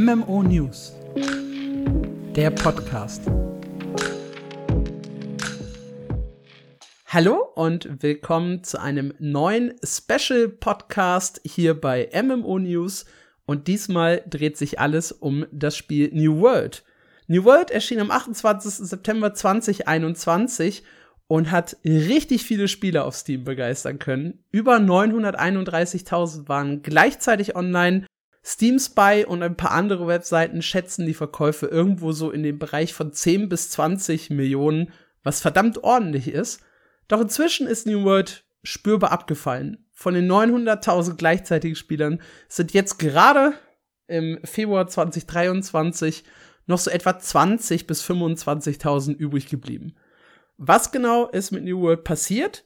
MMO News, der Podcast. Hallo und willkommen zu einem neuen Special Podcast hier bei MMO News. Und diesmal dreht sich alles um das Spiel New World. New World erschien am 28. September 2021 und hat richtig viele Spieler auf Steam begeistern können. Über 931.000 waren gleichzeitig online. Steam Spy und ein paar andere Webseiten schätzen die Verkäufe irgendwo so in dem Bereich von 10 bis 20 Millionen, was verdammt ordentlich ist. Doch inzwischen ist New World spürbar abgefallen. Von den 900.000 gleichzeitigen Spielern sind jetzt gerade im Februar 2023 noch so etwa 20 bis 25.000 übrig geblieben. Was genau ist mit New World passiert?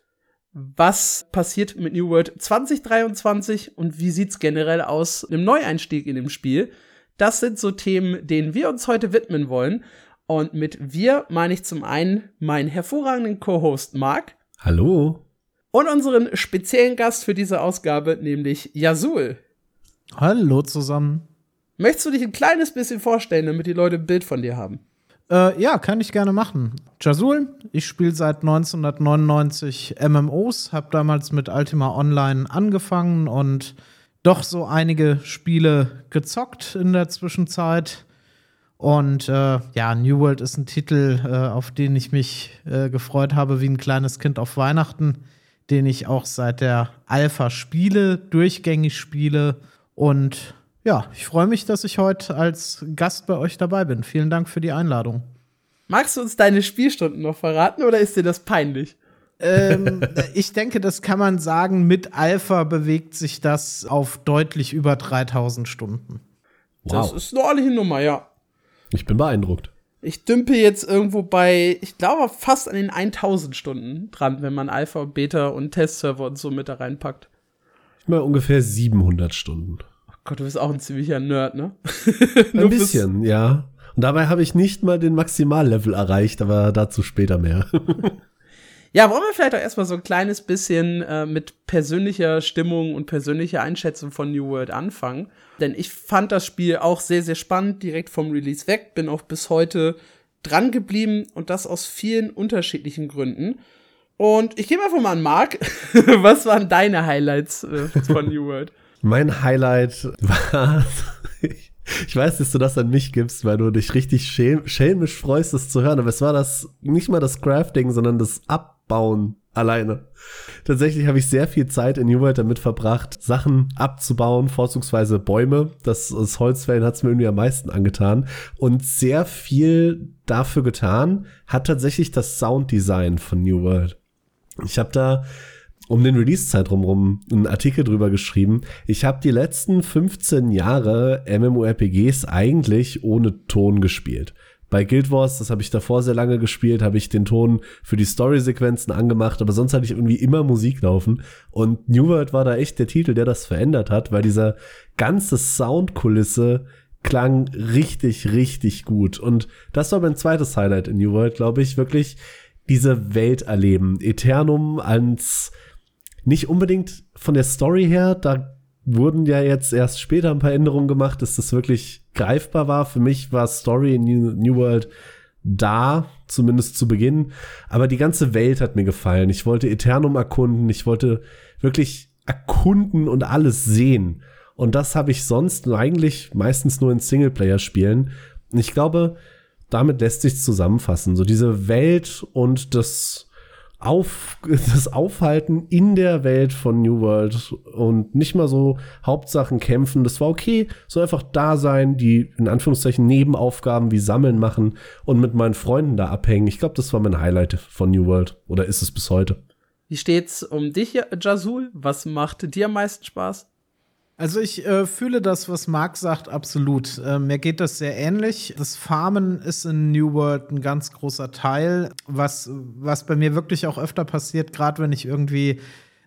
Was passiert mit New World 2023 und wie sieht's generell aus im Neueinstieg in dem Spiel? Das sind so Themen, denen wir uns heute widmen wollen. Und mit wir meine ich zum einen meinen hervorragenden Co-Host Marc. Hallo. Und unseren speziellen Gast für diese Ausgabe, nämlich Yasul. Hallo zusammen. Möchtest du dich ein kleines bisschen vorstellen, damit die Leute ein Bild von dir haben? Äh, ja, kann ich gerne machen. Jasul, ich spiele seit 1999 MMOs, habe damals mit Ultima Online angefangen und doch so einige Spiele gezockt in der Zwischenzeit. Und äh, ja, New World ist ein Titel, äh, auf den ich mich äh, gefreut habe wie ein kleines Kind auf Weihnachten, den ich auch seit der Alpha spiele, durchgängig spiele. Und ja, ich freue mich, dass ich heute als Gast bei euch dabei bin. Vielen Dank für die Einladung. Magst du uns deine Spielstunden noch verraten oder ist dir das peinlich? ähm, ich denke, das kann man sagen. Mit Alpha bewegt sich das auf deutlich über 3000 Stunden. Wow. Das ist eine ordentliche Nummer, ja. Ich bin beeindruckt. Ich dümpe jetzt irgendwo bei, ich glaube, fast an den 1000 Stunden dran, wenn man Alpha, Beta und Testserver und so mit da reinpackt. Ich meine ungefähr 700 Stunden. Gott, du bist auch ein ziemlicher Nerd, ne? ein bisschen, ja. Und dabei habe ich nicht mal den Maximallevel erreicht, aber dazu später mehr. Ja, wollen wir vielleicht auch erstmal so ein kleines bisschen äh, mit persönlicher Stimmung und persönlicher Einschätzung von New World anfangen. Denn ich fand das Spiel auch sehr, sehr spannend, direkt vom Release weg, bin auch bis heute dran geblieben und das aus vielen unterschiedlichen Gründen. Und ich gebe einfach mal an Marc. Was waren deine Highlights äh, von New World? Mein Highlight war, ich weiß, dass du das an mich gibst, weil du dich richtig schelmisch freust, das zu hören, aber es war das, nicht mal das Crafting, sondern das Ab bauen alleine. Tatsächlich habe ich sehr viel Zeit in New World damit verbracht, Sachen abzubauen, vorzugsweise Bäume. Das, das Holzfällen hat es mir irgendwie am meisten angetan. Und sehr viel dafür getan hat tatsächlich das Sounddesign von New World. Ich habe da um den Release-Zeitraum rum einen Artikel drüber geschrieben. Ich habe die letzten 15 Jahre MMORPGs eigentlich ohne Ton gespielt. Bei Guild Wars, das habe ich davor sehr lange gespielt, habe ich den Ton für die Story-Sequenzen angemacht, aber sonst hatte ich irgendwie immer Musik laufen. Und New World war da echt der Titel, der das verändert hat, weil dieser ganze Soundkulisse klang richtig, richtig gut. Und das war mein zweites Highlight in New World, glaube ich, wirklich diese Welt erleben. Eternum als nicht unbedingt von der Story her, da wurden ja jetzt erst später ein paar Änderungen gemacht, dass das wirklich greifbar war. Für mich war Story in New, World da, zumindest zu Beginn. Aber die ganze Welt hat mir gefallen. Ich wollte Eternum erkunden. Ich wollte wirklich erkunden und alles sehen. Und das habe ich sonst eigentlich meistens nur in Singleplayer spielen. Und ich glaube, damit lässt sich zusammenfassen. So diese Welt und das, auf, das Aufhalten in der Welt von New World und nicht mal so Hauptsachen kämpfen. Das war okay. So einfach da sein, die in Anführungszeichen Nebenaufgaben wie Sammeln machen und mit meinen Freunden da abhängen. Ich glaube, das war mein Highlight von New World. Oder ist es bis heute? Wie steht's um dich, Jazul? Was macht dir am meisten Spaß? Also ich äh, fühle das, was Marc sagt, absolut. Äh, mir geht das sehr ähnlich. Das Farmen ist in New World ein ganz großer Teil, was, was bei mir wirklich auch öfter passiert, gerade wenn ich irgendwie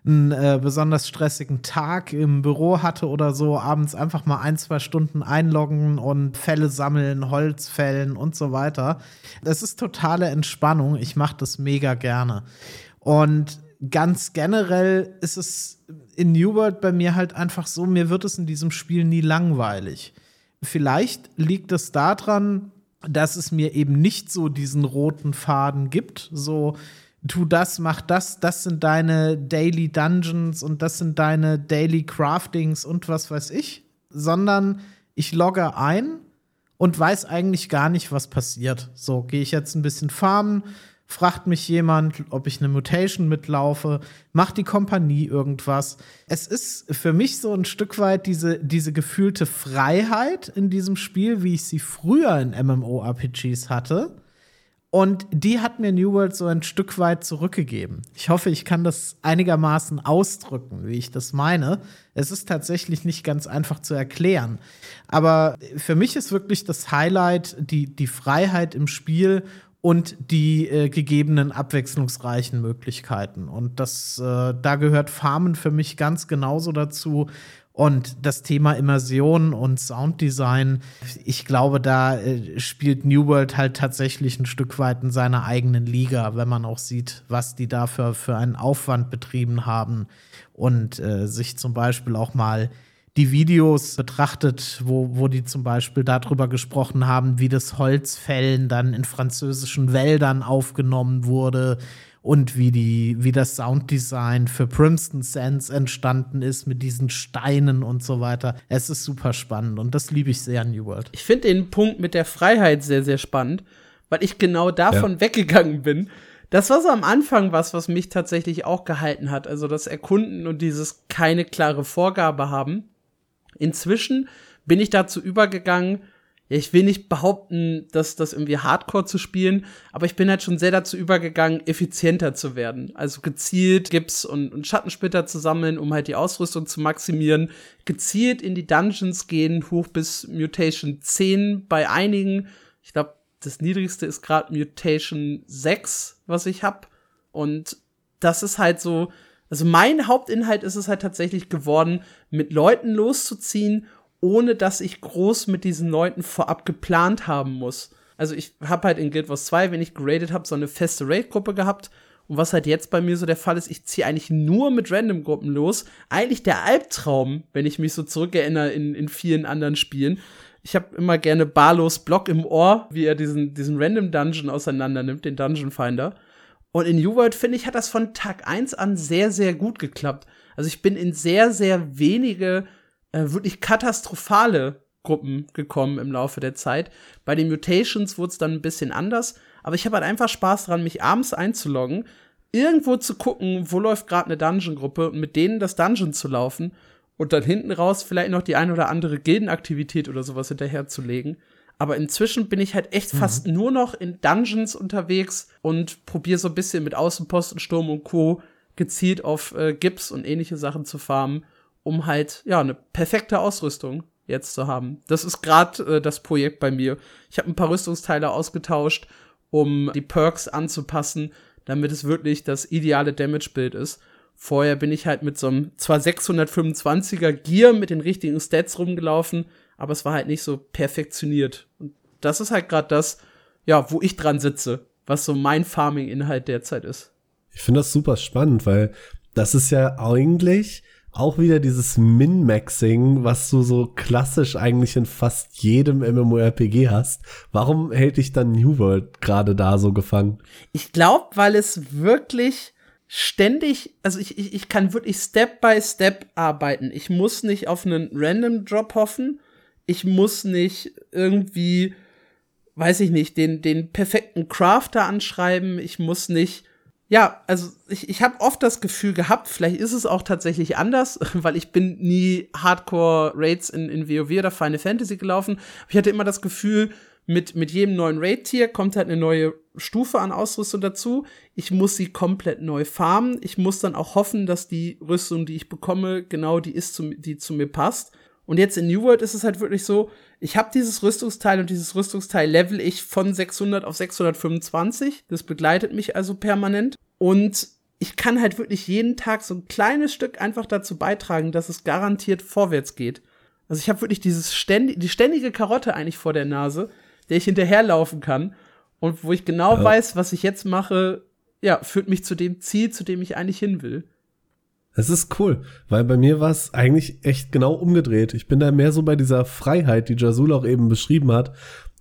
einen äh, besonders stressigen Tag im Büro hatte oder so, abends einfach mal ein, zwei Stunden einloggen und Fälle sammeln, Holz fällen und so weiter. Das ist totale Entspannung. Ich mache das mega gerne. Und ganz generell ist es in New World bei mir halt einfach so, mir wird es in diesem Spiel nie langweilig. vielleicht liegt es daran, dass es mir eben nicht so diesen roten Faden gibt. So, tu das, mach das, das sind deine Daily Dungeons und das sind deine Daily Craftings und was weiß ich, sondern ich logge ein und weiß eigentlich gar nicht, was passiert. So, gehe ich jetzt ein bisschen farmen, fragt mich jemand, ob ich eine Mutation mitlaufe, macht die Kompanie irgendwas. Es ist für mich so ein Stück weit diese, diese gefühlte Freiheit in diesem Spiel, wie ich sie früher in MMORPGs hatte. Und die hat mir New World so ein Stück weit zurückgegeben. Ich hoffe, ich kann das einigermaßen ausdrücken, wie ich das meine. Es ist tatsächlich nicht ganz einfach zu erklären. Aber für mich ist wirklich das Highlight die, die Freiheit im Spiel und die äh, gegebenen abwechslungsreichen Möglichkeiten. Und das, äh, da gehört Farmen für mich ganz genauso dazu. Und das Thema Immersion und Sounddesign, ich glaube, da äh, spielt New World halt tatsächlich ein Stück weit in seiner eigenen Liga, wenn man auch sieht, was die dafür für einen Aufwand betrieben haben und äh, sich zum Beispiel auch mal die Videos betrachtet, wo, wo die zum Beispiel darüber gesprochen haben, wie das Holzfällen dann in französischen Wäldern aufgenommen wurde und wie, die, wie das Sounddesign für Princeton Sands entstanden ist mit diesen Steinen und so weiter. Es ist super spannend und das liebe ich sehr an New World. Ich finde den Punkt mit der Freiheit sehr, sehr spannend, weil ich genau davon ja. weggegangen bin. Das war so am Anfang was, was mich tatsächlich auch gehalten hat. Also das Erkunden und dieses keine klare Vorgabe haben. Inzwischen bin ich dazu übergegangen, ich will nicht behaupten, dass das irgendwie Hardcore zu spielen, aber ich bin halt schon sehr dazu übergegangen, effizienter zu werden. Also gezielt Gips und, und Schattensplitter zu sammeln, um halt die Ausrüstung zu maximieren. Gezielt in die Dungeons gehen, hoch bis Mutation 10 bei einigen. Ich glaube, das niedrigste ist gerade Mutation 6, was ich hab. Und das ist halt so, also mein Hauptinhalt ist es halt tatsächlich geworden, mit Leuten loszuziehen ohne dass ich groß mit diesen Leuten vorab geplant haben muss. Also ich habe halt in Guild Wars 2, wenn ich geradet habe, so eine feste Raid-Gruppe gehabt. Und was halt jetzt bei mir so der Fall ist, ich ziehe eigentlich nur mit Random-Gruppen los. Eigentlich der Albtraum, wenn ich mich so zurückerinnere in, in vielen anderen Spielen. Ich habe immer gerne Barlos Block im Ohr, wie er diesen, diesen Random Dungeon auseinander nimmt, den Dungeon Finder. Und in New World, finde ich, hat das von Tag 1 an sehr, sehr gut geklappt. Also ich bin in sehr, sehr wenige äh, wirklich katastrophale Gruppen gekommen im Laufe der Zeit. Bei den Mutations wurde es dann ein bisschen anders, aber ich habe halt einfach Spaß dran, mich abends einzuloggen, irgendwo zu gucken, wo läuft gerade eine Dungeon-Gruppe mit denen das Dungeon zu laufen und dann hinten raus vielleicht noch die ein oder andere Gildenaktivität oder sowas hinterherzulegen. Aber inzwischen bin ich halt echt mhm. fast nur noch in Dungeons unterwegs und probiere so ein bisschen mit Außenposten, Sturm und Co. gezielt auf äh, Gips und ähnliche Sachen zu farmen um halt ja eine perfekte Ausrüstung jetzt zu haben. Das ist gerade äh, das Projekt bei mir. Ich habe ein paar Rüstungsteile ausgetauscht, um die Perks anzupassen, damit es wirklich das ideale Damage-Bild ist. Vorher bin ich halt mit so einem zwar 625er Gear mit den richtigen Stats rumgelaufen, aber es war halt nicht so perfektioniert. Und das ist halt gerade das, ja, wo ich dran sitze, was so mein Farming-Inhalt derzeit ist. Ich finde das super spannend, weil das ist ja eigentlich auch wieder dieses Min-Maxing, was du so klassisch eigentlich in fast jedem MMORPG hast. Warum hält dich dann New World gerade da so gefangen? Ich glaube, weil es wirklich ständig, also ich, ich, ich kann wirklich Step by Step arbeiten. Ich muss nicht auf einen Random Drop hoffen. Ich muss nicht irgendwie, weiß ich nicht, den, den perfekten Crafter anschreiben. Ich muss nicht ja, also ich, ich habe oft das Gefühl gehabt, vielleicht ist es auch tatsächlich anders, weil ich bin nie Hardcore-Raids in, in WoW oder Final Fantasy gelaufen. Ich hatte immer das Gefühl, mit, mit jedem neuen Raid-Tier kommt halt eine neue Stufe an Ausrüstung dazu. Ich muss sie komplett neu farmen. Ich muss dann auch hoffen, dass die Rüstung, die ich bekomme, genau die ist, zu, die zu mir passt. Und jetzt in New World ist es halt wirklich so, ich habe dieses Rüstungsteil und dieses Rüstungsteil level ich von 600 auf 625. Das begleitet mich also permanent. Und ich kann halt wirklich jeden Tag so ein kleines Stück einfach dazu beitragen, dass es garantiert vorwärts geht. Also ich habe wirklich dieses ständig, die ständige Karotte eigentlich vor der Nase, der ich hinterherlaufen kann und wo ich genau ja. weiß, was ich jetzt mache, ja, führt mich zu dem Ziel, zu dem ich eigentlich hin will. Es ist cool, weil bei mir war es eigentlich echt genau umgedreht. Ich bin da mehr so bei dieser Freiheit, die Jasul auch eben beschrieben hat.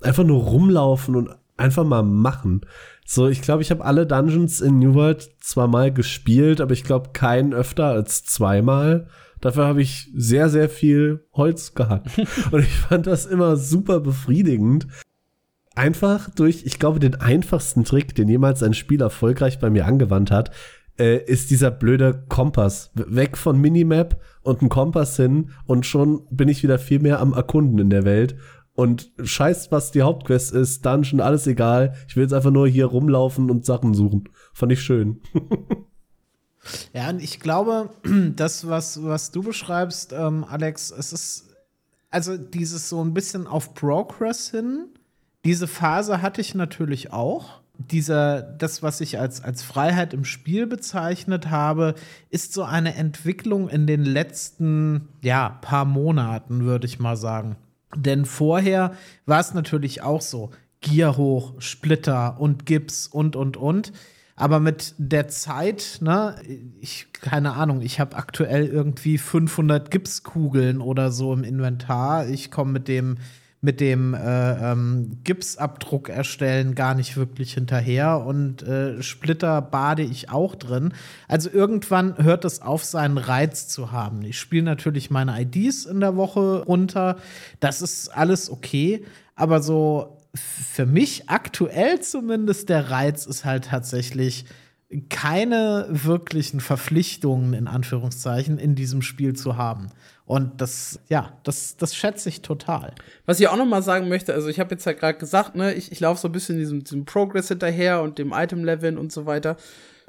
Einfach nur rumlaufen und einfach mal machen. So, ich glaube, ich habe alle Dungeons in New World zwar mal gespielt, aber ich glaube keinen öfter als zweimal. Dafür habe ich sehr, sehr viel Holz gehackt. und ich fand das immer super befriedigend. Einfach durch, ich glaube, den einfachsten Trick, den jemals ein Spiel erfolgreich bei mir angewandt hat, äh, ist dieser blöde Kompass. Weg von Minimap und ein Kompass hin und schon bin ich wieder viel mehr am Erkunden in der Welt. Und scheiß, was die Hauptquest ist, Dungeon, alles egal. Ich will jetzt einfach nur hier rumlaufen und Sachen suchen. Fand ich schön. ja, und ich glaube, das, was, was du beschreibst, ähm, Alex, es ist also dieses so ein bisschen auf Progress hin. Diese Phase hatte ich natürlich auch dieser, das, was ich als, als Freiheit im Spiel bezeichnet habe, ist so eine Entwicklung in den letzten, ja, paar Monaten, würde ich mal sagen. Denn vorher war es natürlich auch so, Gier hoch, Splitter und Gips und, und, und. Aber mit der Zeit, ne, ich, keine Ahnung, ich habe aktuell irgendwie 500 Gipskugeln oder so im Inventar. Ich komme mit dem mit dem äh, ähm, Gipsabdruck erstellen gar nicht wirklich hinterher und äh, Splitter bade ich auch drin. Also irgendwann hört es auf, seinen Reiz zu haben. Ich spiele natürlich meine IDs in der Woche runter. Das ist alles okay, aber so für mich aktuell zumindest der Reiz ist halt tatsächlich keine wirklichen Verpflichtungen in Anführungszeichen in diesem Spiel zu haben. Und das, ja, das, das schätze ich total. Was ich auch noch mal sagen möchte, also ich habe jetzt ja gerade gesagt, ne, ich, ich laufe so ein bisschen diesem, diesem Progress hinterher und dem Item-Leveln und so weiter.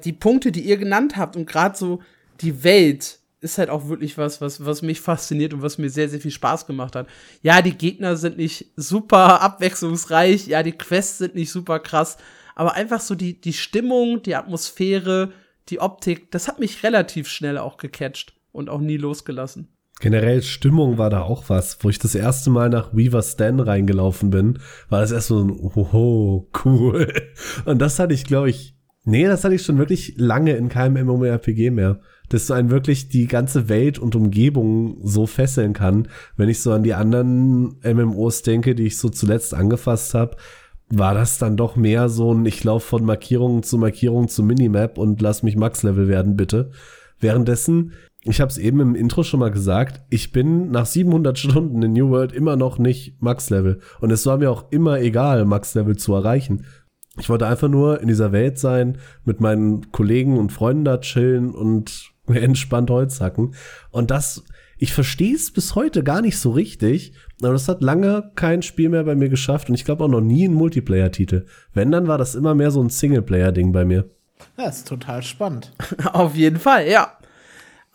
Die Punkte, die ihr genannt habt und gerade so die Welt ist halt auch wirklich was, was, was mich fasziniert und was mir sehr, sehr viel Spaß gemacht hat. Ja, die Gegner sind nicht super abwechslungsreich, ja, die Quests sind nicht super krass, aber einfach so die, die Stimmung, die Atmosphäre, die Optik, das hat mich relativ schnell auch gecatcht und auch nie losgelassen. Generell Stimmung war da auch was, wo ich das erste Mal nach Weaver Stan reingelaufen bin, war das erst so ein Oho, cool. Und das hatte ich, glaube ich, nee, das hatte ich schon wirklich lange in keinem MMORPG mehr. Dass so einen wirklich die ganze Welt und Umgebung so fesseln kann. Wenn ich so an die anderen MMOs denke, die ich so zuletzt angefasst habe, war das dann doch mehr so ein, ich laufe von Markierung zu Markierung zu Minimap und lass mich Max-Level werden, bitte. Währenddessen ich habe es eben im Intro schon mal gesagt, ich bin nach 700 Stunden in New World immer noch nicht Max-Level. Und es war mir auch immer egal, Max-Level zu erreichen. Ich wollte einfach nur in dieser Welt sein, mit meinen Kollegen und Freunden da chillen und entspannt Holz hacken. Und das, ich verstehe es bis heute gar nicht so richtig, aber das hat lange kein Spiel mehr bei mir geschafft und ich glaube auch noch nie ein Multiplayer-Titel. Wenn, dann war das immer mehr so ein Singleplayer-Ding bei mir. Das ist total spannend. Auf jeden Fall, ja.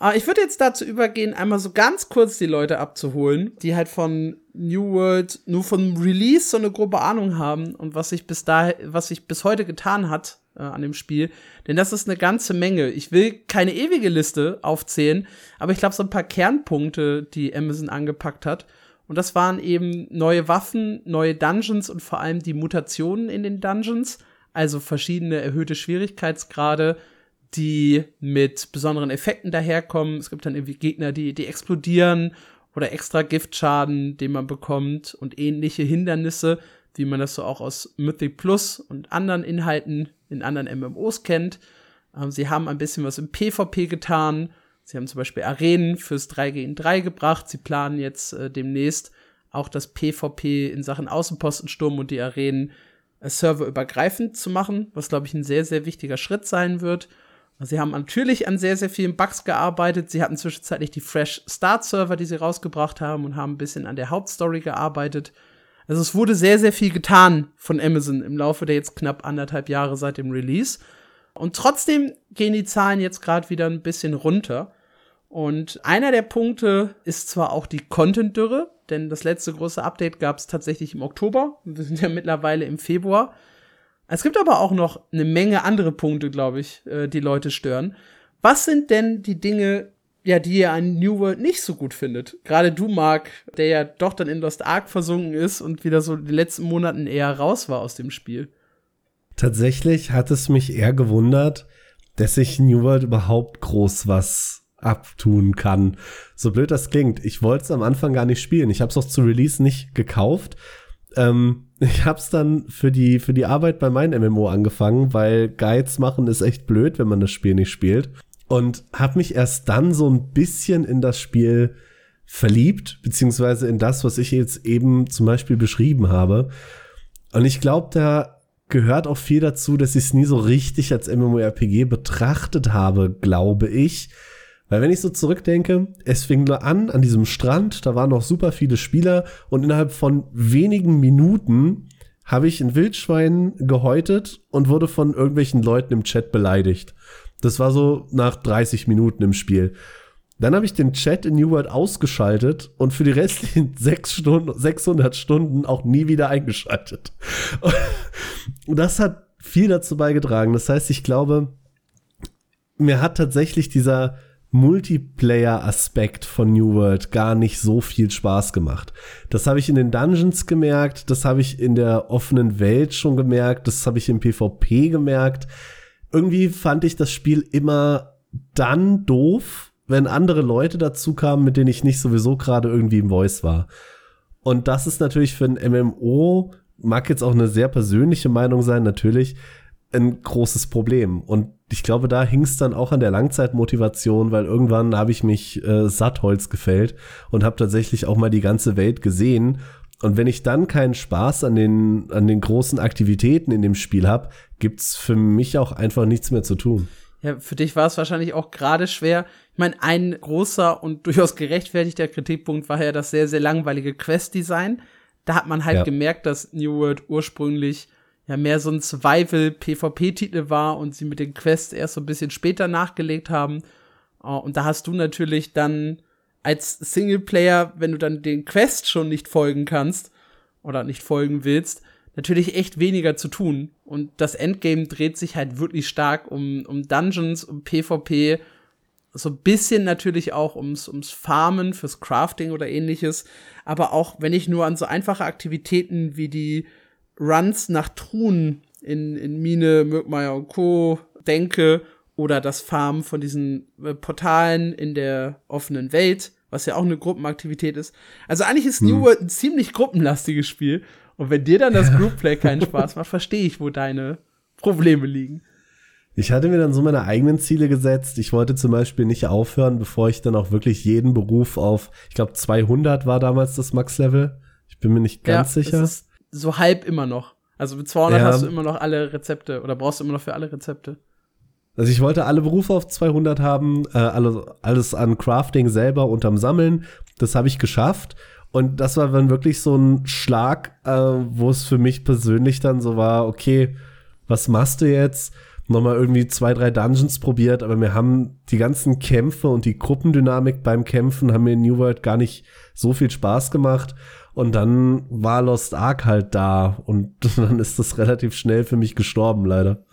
Aber ich würde jetzt dazu übergehen, einmal so ganz kurz die Leute abzuholen, die halt von New World nur von Release so eine grobe Ahnung haben und was sich bis da, was sich bis heute getan hat äh, an dem Spiel. Denn das ist eine ganze Menge. Ich will keine ewige Liste aufzählen, aber ich glaube so ein paar Kernpunkte, die Amazon angepackt hat. Und das waren eben neue Waffen, neue Dungeons und vor allem die Mutationen in den Dungeons. Also verschiedene erhöhte Schwierigkeitsgrade, die mit besonderen Effekten daherkommen. Es gibt dann irgendwie Gegner, die, die explodieren oder extra Giftschaden, den man bekommt und ähnliche Hindernisse, wie man das so auch aus Mythic Plus und anderen Inhalten in anderen MMOs kennt. Ähm, sie haben ein bisschen was im PvP getan. Sie haben zum Beispiel Arenen fürs 3 gegen 3 gebracht. Sie planen jetzt äh, demnächst auch das PvP in Sachen Außenpostensturm und die Arenen äh, serverübergreifend zu machen, was glaube ich ein sehr, sehr wichtiger Schritt sein wird. Sie haben natürlich an sehr, sehr vielen Bugs gearbeitet. Sie hatten zwischenzeitlich die Fresh Start Server, die sie rausgebracht haben und haben ein bisschen an der Hauptstory gearbeitet. Also es wurde sehr, sehr viel getan von Amazon im Laufe der jetzt knapp anderthalb Jahre seit dem Release. Und trotzdem gehen die Zahlen jetzt gerade wieder ein bisschen runter. Und einer der Punkte ist zwar auch die Content-Dürre, denn das letzte große Update gab es tatsächlich im Oktober. Wir sind ja mittlerweile im Februar. Es gibt aber auch noch eine Menge andere Punkte, glaube ich, äh, die Leute stören. Was sind denn die Dinge, ja, die ihr an New World nicht so gut findet? Gerade du, Mark, der ja doch dann in Lost Ark versunken ist und wieder so die letzten Monaten eher raus war aus dem Spiel. Tatsächlich hat es mich eher gewundert, dass sich New World überhaupt groß was abtun kann. So blöd das klingt. Ich wollte es am Anfang gar nicht spielen. Ich habe es auch zu Release nicht gekauft. Ähm, ich habe es dann für die, für die Arbeit bei meinem MMO angefangen, weil Guides machen ist echt blöd, wenn man das Spiel nicht spielt. Und habe mich erst dann so ein bisschen in das Spiel verliebt, beziehungsweise in das, was ich jetzt eben zum Beispiel beschrieben habe. Und ich glaube, da gehört auch viel dazu, dass ich es nie so richtig als MMORPG betrachtet habe, glaube ich. Weil wenn ich so zurückdenke, es fing nur an an diesem Strand, da waren noch super viele Spieler und innerhalb von wenigen Minuten habe ich ein Wildschwein gehäutet und wurde von irgendwelchen Leuten im Chat beleidigt. Das war so nach 30 Minuten im Spiel. Dann habe ich den Chat in New World ausgeschaltet und für die restlichen sechs Stunden, 600 Stunden auch nie wieder eingeschaltet. Und das hat viel dazu beigetragen. Das heißt, ich glaube, mir hat tatsächlich dieser Multiplayer-Aspekt von New World gar nicht so viel Spaß gemacht. Das habe ich in den Dungeons gemerkt, das habe ich in der offenen Welt schon gemerkt, das habe ich im PvP gemerkt. Irgendwie fand ich das Spiel immer dann doof, wenn andere Leute dazu kamen, mit denen ich nicht sowieso gerade irgendwie im Voice war. Und das ist natürlich für ein MMO, mag jetzt auch eine sehr persönliche Meinung sein, natürlich, ein großes Problem. Und ich glaube, da hing es dann auch an der Langzeitmotivation, weil irgendwann habe ich mich äh, Sattholz gefällt und habe tatsächlich auch mal die ganze Welt gesehen. Und wenn ich dann keinen Spaß an den, an den großen Aktivitäten in dem Spiel habe, gibt's für mich auch einfach nichts mehr zu tun. Ja, für dich war es wahrscheinlich auch gerade schwer. Ich meine, ein großer und durchaus gerechtfertigter Kritikpunkt war ja das sehr, sehr langweilige Quest-Design. Da hat man halt ja. gemerkt, dass New World ursprünglich ja mehr so ein Survival-PvP-Titel war und sie mit den Quests erst so ein bisschen später nachgelegt haben. Uh, und da hast du natürlich dann als Singleplayer, wenn du dann den Quest schon nicht folgen kannst oder nicht folgen willst, natürlich echt weniger zu tun. Und das Endgame dreht sich halt wirklich stark um, um Dungeons, um PvP, so ein bisschen natürlich auch ums, ums Farmen, fürs Crafting oder ähnliches. Aber auch wenn ich nur an so einfache Aktivitäten wie die Runs nach Truhen in, in Mine, Mürkmeier und Co. denke oder das Farmen von diesen äh, Portalen in der offenen Welt, was ja auch eine Gruppenaktivität ist. Also eigentlich ist hm. New World ein ziemlich gruppenlastiges Spiel und wenn dir dann das Groupplay keinen Spaß macht, verstehe ich, wo deine Probleme liegen. Ich hatte mir dann so meine eigenen Ziele gesetzt. Ich wollte zum Beispiel nicht aufhören, bevor ich dann auch wirklich jeden Beruf auf, ich glaube 200 war damals das Max-Level. Ich bin mir nicht ganz ja, sicher. ist so halb immer noch. Also mit 200 ja. hast du immer noch alle Rezepte oder brauchst du immer noch für alle Rezepte. Also ich wollte alle Berufe auf 200 haben, äh, alles, alles an Crafting selber unterm Sammeln. Das habe ich geschafft. Und das war dann wirklich so ein Schlag, äh, wo es für mich persönlich dann so war, okay, was machst du jetzt? Nochmal irgendwie zwei, drei Dungeons probiert, aber mir haben die ganzen Kämpfe und die Gruppendynamik beim Kämpfen haben mir in New World gar nicht so viel Spaß gemacht. Und dann war Lost Ark halt da und dann ist das relativ schnell für mich gestorben, leider.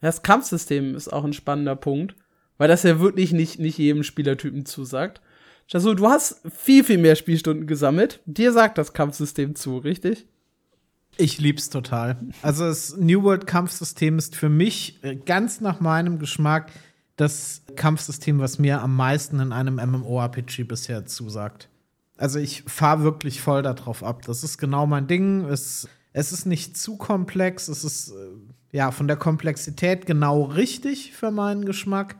Das Kampfsystem ist auch ein spannender Punkt, weil das ja wirklich nicht, nicht jedem Spielertypen zusagt. Jasu, du hast viel, viel mehr Spielstunden gesammelt. Dir sagt das Kampfsystem zu, richtig? Ich lieb's total. Also das New World Kampfsystem ist für mich äh, ganz nach meinem Geschmack das Kampfsystem, was mir am meisten in einem MMORPG bisher zusagt. Also ich fahre wirklich voll darauf ab. Das ist genau mein Ding. Es, es ist nicht zu komplex. Es ist äh, ja von der Komplexität genau richtig für meinen Geschmack.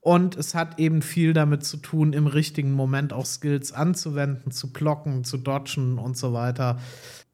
Und es hat eben viel damit zu tun, im richtigen Moment auch Skills anzuwenden, zu blocken, zu dodgen und so weiter.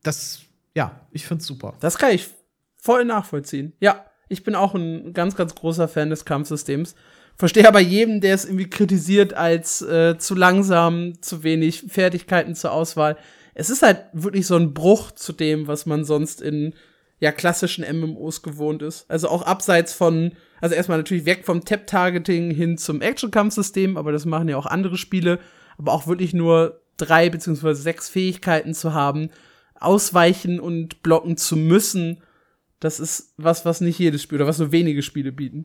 Das, ja, ich find's super. Das kann ich voll nachvollziehen. Ja, ich bin auch ein ganz, ganz großer Fan des Kampfsystems. Verstehe aber jedem, der es irgendwie kritisiert als äh, zu langsam, zu wenig Fertigkeiten zur Auswahl. Es ist halt wirklich so ein Bruch zu dem, was man sonst in ja klassischen MMOs gewohnt ist. Also auch abseits von also erstmal natürlich weg vom Tap-Targeting hin zum Action-Kampfsystem, aber das machen ja auch andere Spiele. Aber auch wirklich nur drei beziehungsweise sechs Fähigkeiten zu haben, ausweichen und blocken zu müssen, das ist was, was nicht jedes Spiel oder was nur wenige Spiele bieten.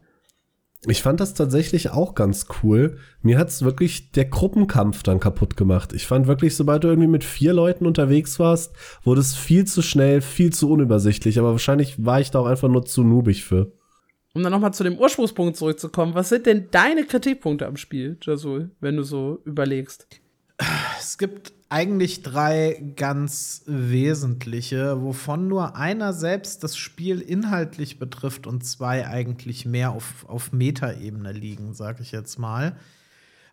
Ich fand das tatsächlich auch ganz cool. Mir hat's wirklich der Gruppenkampf dann kaputt gemacht. Ich fand wirklich, sobald du irgendwie mit vier Leuten unterwegs warst, wurde es viel zu schnell, viel zu unübersichtlich. Aber wahrscheinlich war ich da auch einfach nur zu noobig für. um dann nochmal zu dem Ursprungspunkt zurückzukommen, was sind denn deine Kritikpunkte am Spiel, Jasul, wenn du so überlegst? Es gibt eigentlich drei ganz wesentliche, wovon nur einer selbst das Spiel inhaltlich betrifft und zwei eigentlich mehr auf, auf Metaebene liegen, sag ich jetzt mal.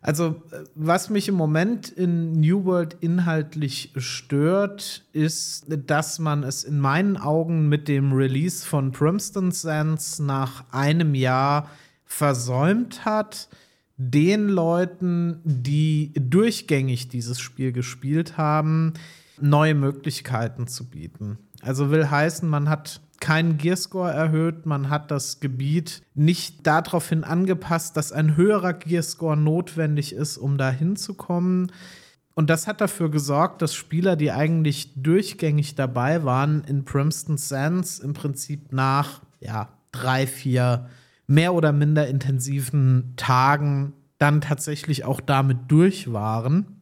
Also, was mich im Moment in New World inhaltlich stört, ist, dass man es in meinen Augen mit dem Release von Primston Sands nach einem Jahr versäumt hat, den Leuten, die durchgängig dieses Spiel gespielt haben, neue Möglichkeiten zu bieten. Also will heißen, man hat keinen Gearscore erhöht, man hat das Gebiet nicht daraufhin angepasst, dass ein höherer Gearscore notwendig ist, um da hinzukommen. Und das hat dafür gesorgt, dass Spieler, die eigentlich durchgängig dabei waren, in Primston Sands im Prinzip nach ja, drei, vier mehr oder minder intensiven Tagen dann tatsächlich auch damit durch waren.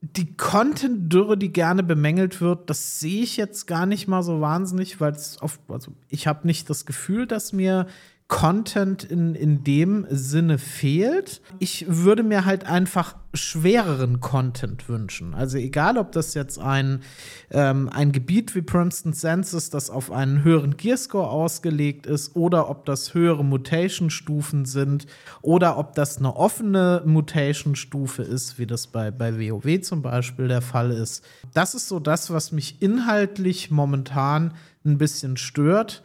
Die Content-Dürre, die gerne bemängelt wird, das sehe ich jetzt gar nicht mal so wahnsinnig, weil es auf, also ich habe nicht das Gefühl, dass mir Content in, in dem Sinne fehlt. Ich würde mir halt einfach schwereren Content wünschen. Also egal, ob das jetzt ein, ähm, ein Gebiet wie Primston Sands ist, das auf einen höheren Gearscore ausgelegt ist, oder ob das höhere Mutation-Stufen sind, oder ob das eine offene Mutation-Stufe ist, wie das bei, bei WoW zum Beispiel der Fall ist. Das ist so das, was mich inhaltlich momentan ein bisschen stört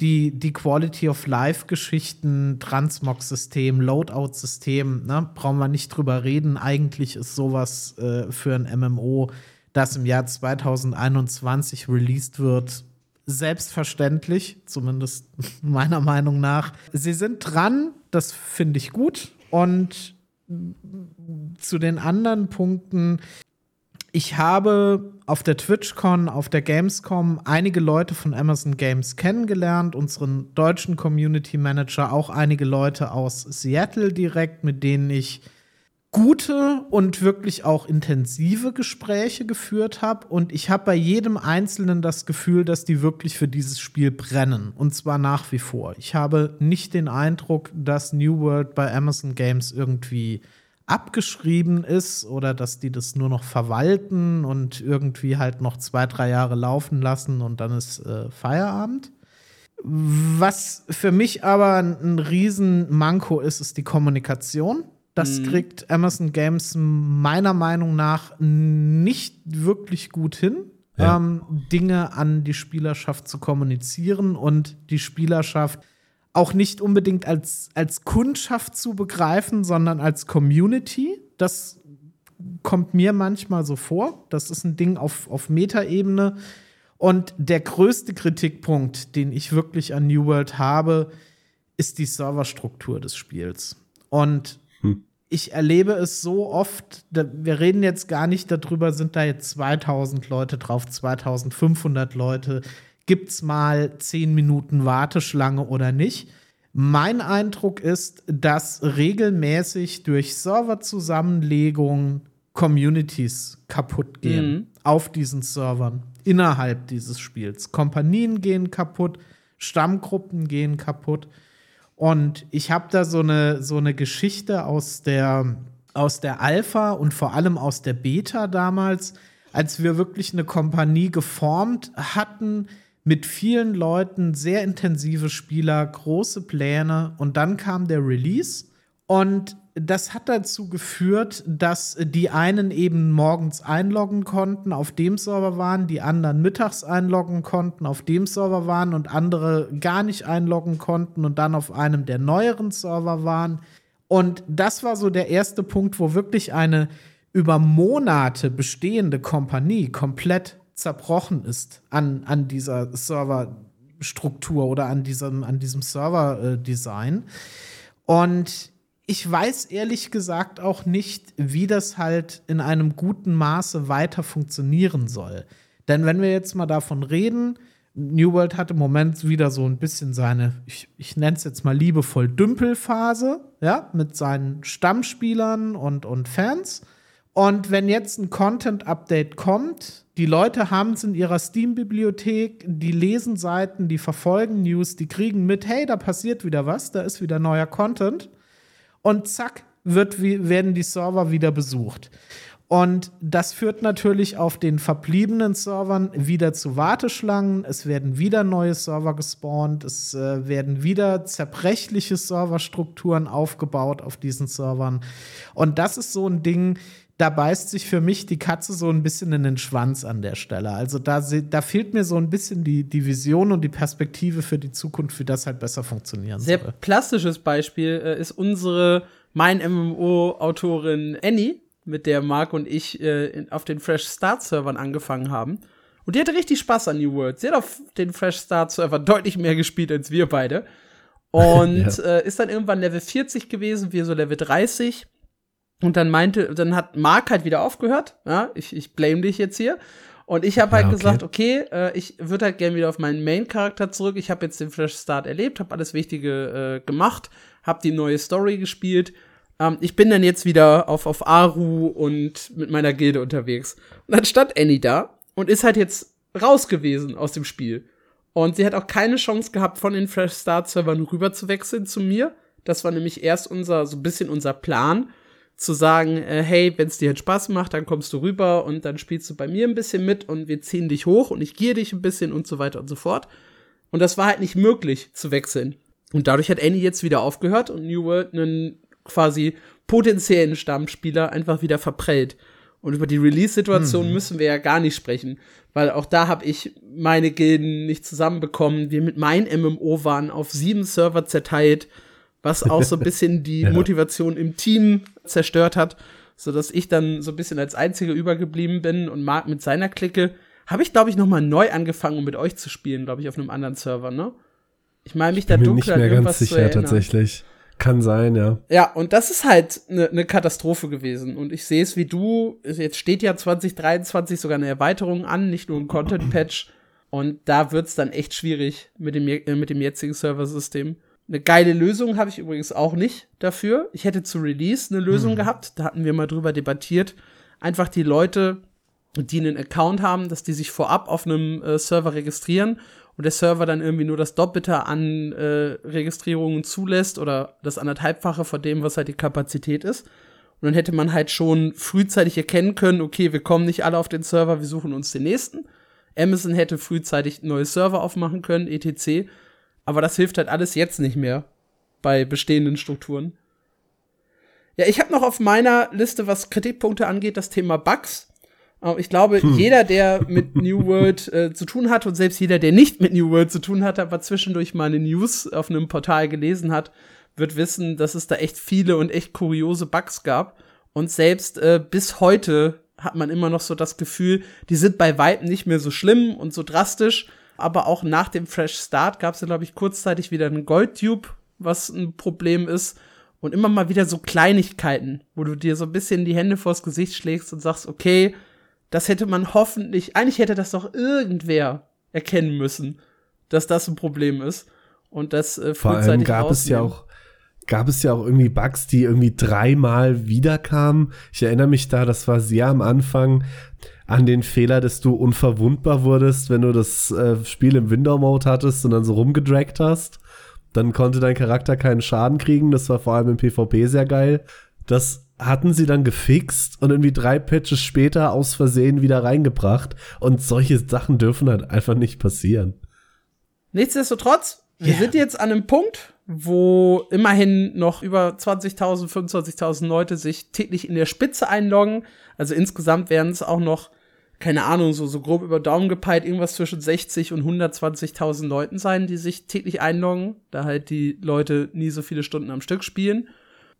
die, die Quality of Life-Geschichten, Transmog-System, Loadout-System, ne, brauchen wir nicht drüber reden. Eigentlich ist sowas äh, für ein MMO, das im Jahr 2021 released wird, selbstverständlich, zumindest meiner Meinung nach. Sie sind dran, das finde ich gut. Und zu den anderen Punkten, ich habe auf der TwitchCon, auf der Gamescom einige Leute von Amazon Games kennengelernt, unseren deutschen Community Manager, auch einige Leute aus Seattle direkt, mit denen ich gute und wirklich auch intensive Gespräche geführt habe. Und ich habe bei jedem Einzelnen das Gefühl, dass die wirklich für dieses Spiel brennen. Und zwar nach wie vor. Ich habe nicht den Eindruck, dass New World bei Amazon Games irgendwie abgeschrieben ist oder dass die das nur noch verwalten und irgendwie halt noch zwei, drei Jahre laufen lassen und dann ist äh, Feierabend. Was für mich aber ein Riesenmanko ist, ist die Kommunikation. Das mhm. kriegt Amazon Games meiner Meinung nach nicht wirklich gut hin, ja. ähm, Dinge an die Spielerschaft zu kommunizieren und die Spielerschaft auch nicht unbedingt als, als Kundschaft zu begreifen, sondern als Community. Das kommt mir manchmal so vor. Das ist ein Ding auf, auf Metaebene. Und der größte Kritikpunkt, den ich wirklich an New World habe, ist die Serverstruktur des Spiels. Und hm. ich erlebe es so oft, da, wir reden jetzt gar nicht darüber, sind da jetzt 2000 Leute drauf, 2500 Leute gibt es mal zehn Minuten Warteschlange oder nicht. Mein Eindruck ist, dass regelmäßig durch Serverzusammenlegungen Communities kaputt gehen mhm. auf diesen Servern innerhalb dieses Spiels. Kompanien gehen kaputt, Stammgruppen gehen kaputt. Und ich habe da so eine, so eine Geschichte aus der, aus der Alpha und vor allem aus der Beta damals, als wir wirklich eine Kompanie geformt hatten, mit vielen Leuten, sehr intensive Spieler, große Pläne und dann kam der Release und das hat dazu geführt, dass die einen eben morgens einloggen konnten, auf dem Server waren, die anderen mittags einloggen konnten, auf dem Server waren und andere gar nicht einloggen konnten und dann auf einem der neueren Server waren. Und das war so der erste Punkt, wo wirklich eine über Monate bestehende Kompanie komplett zerbrochen ist an, an dieser Serverstruktur oder an diesem, an diesem Server-Design. Und ich weiß ehrlich gesagt auch nicht, wie das halt in einem guten Maße weiter funktionieren soll. Denn wenn wir jetzt mal davon reden, New World hat im Moment wieder so ein bisschen seine, ich, ich nenne es jetzt mal liebevoll Dümpelphase, ja, mit seinen Stammspielern und, und Fans. Und wenn jetzt ein Content-Update kommt, die Leute haben es in ihrer Steam-Bibliothek, die lesen Seiten, die verfolgen News, die kriegen mit, hey, da passiert wieder was, da ist wieder neuer Content. Und zack, wird, werden die Server wieder besucht. Und das führt natürlich auf den verbliebenen Servern wieder zu Warteschlangen. Es werden wieder neue Server gespawnt. Es äh, werden wieder zerbrechliche Serverstrukturen aufgebaut auf diesen Servern. Und das ist so ein Ding, da beißt sich für mich die Katze so ein bisschen in den Schwanz an der Stelle. Also da, da fehlt mir so ein bisschen die, die Vision und die Perspektive für die Zukunft, wie das halt besser funktionieren Sehr soll. Sehr plastisches Beispiel äh, ist unsere mein MMO-Autorin Annie mit der Marc und ich äh, in, auf den Fresh Start Servern angefangen haben. Und die hatte richtig Spaß an New World. Sie hat auf den Fresh Start Server deutlich mehr gespielt als wir beide. Und ja. äh, ist dann irgendwann Level 40 gewesen, wir so Level 30. Und dann meinte, dann hat Marc halt wieder aufgehört. Ja, ich, ich blame dich jetzt hier. Und ich habe halt ja, okay. gesagt, okay, äh, ich würde halt gerne wieder auf meinen Main-Charakter zurück. Ich habe jetzt den Fresh Start erlebt, habe alles Wichtige äh, gemacht, habe die neue Story gespielt ähm, ich bin dann jetzt wieder auf, auf Aru und mit meiner Gilde unterwegs. Und dann stand Annie da und ist halt jetzt raus gewesen aus dem Spiel. Und sie hat auch keine Chance gehabt, von den Fresh Start Servern rüber zu wechseln zu mir. Das war nämlich erst unser, so ein bisschen unser Plan, zu sagen, äh, hey, wenn es dir halt Spaß macht, dann kommst du rüber und dann spielst du bei mir ein bisschen mit und wir ziehen dich hoch und ich gehe dich ein bisschen und so weiter und so fort. Und das war halt nicht möglich zu wechseln. Und dadurch hat Annie jetzt wieder aufgehört und New World einen quasi potenziellen Stammspieler einfach wieder verprellt. Und über die Release-Situation mhm. müssen wir ja gar nicht sprechen, weil auch da habe ich meine Gilden nicht zusammenbekommen. Wir mit meinem MMO waren auf sieben Server zerteilt, was auch so ein bisschen die ja. Motivation im Team zerstört hat, so dass ich dann so ein bisschen als Einziger übergeblieben bin und Marc mit seiner Clique habe ich glaube ich noch mal neu angefangen, um mit euch zu spielen, glaube ich, auf einem anderen Server, ne? Ich meine mich da dunkel nicht mehr ganz sicher tatsächlich. Kann sein, ja. Ja, und das ist halt eine ne Katastrophe gewesen. Und ich sehe es wie du. Jetzt steht ja 2023 sogar eine Erweiterung an, nicht nur ein Content-Patch. Und da wird's dann echt schwierig mit dem, äh, mit dem jetzigen Serversystem. Eine geile Lösung habe ich übrigens auch nicht dafür. Ich hätte zu Release eine Lösung hm. gehabt. Da hatten wir mal drüber debattiert. Einfach die Leute, die einen Account haben, dass die sich vorab auf einem äh, Server registrieren und der Server dann irgendwie nur das Doppelte an äh, Registrierungen zulässt oder das anderthalbfache von dem, was halt die Kapazität ist. Und dann hätte man halt schon frühzeitig erkennen können, okay, wir kommen nicht alle auf den Server, wir suchen uns den nächsten. Amazon hätte frühzeitig neue Server aufmachen können, etc. Aber das hilft halt alles jetzt nicht mehr bei bestehenden Strukturen. Ja, ich habe noch auf meiner Liste, was Kritikpunkte angeht, das Thema Bugs. Ich glaube, hm. jeder, der mit New World äh, zu tun hat und selbst jeder, der nicht mit New World zu tun hat, aber zwischendurch mal eine News auf einem Portal gelesen hat, wird wissen, dass es da echt viele und echt kuriose Bugs gab. Und selbst äh, bis heute hat man immer noch so das Gefühl, die sind bei weitem nicht mehr so schlimm und so drastisch. Aber auch nach dem Fresh Start gab es ja, glaube ich, kurzzeitig wieder einen Goldtube, was ein Problem ist. Und immer mal wieder so Kleinigkeiten, wo du dir so ein bisschen die Hände vors Gesicht schlägst und sagst, okay, das hätte man hoffentlich, eigentlich hätte das doch irgendwer erkennen müssen, dass das ein Problem ist. Und das äh, Vor allem gab rausnehmen. es ja auch gab es ja auch irgendwie Bugs, die irgendwie dreimal wiederkamen. Ich erinnere mich da, das war sehr am Anfang an den Fehler, dass du unverwundbar wurdest, wenn du das äh, Spiel im Window-Mode hattest und dann so rumgedragt hast. Dann konnte dein Charakter keinen Schaden kriegen. Das war vor allem im PvP sehr geil. Das hatten sie dann gefixt und irgendwie drei Patches später aus Versehen wieder reingebracht. Und solche Sachen dürfen halt einfach nicht passieren. Nichtsdestotrotz, wir yeah. sind jetzt an einem Punkt, wo immerhin noch über 20.000, 25.000 Leute sich täglich in der Spitze einloggen. Also insgesamt werden es auch noch, keine Ahnung, so, so grob über Daumen gepeilt, irgendwas zwischen 60 und 120.000 Leuten sein, die sich täglich einloggen, da halt die Leute nie so viele Stunden am Stück spielen.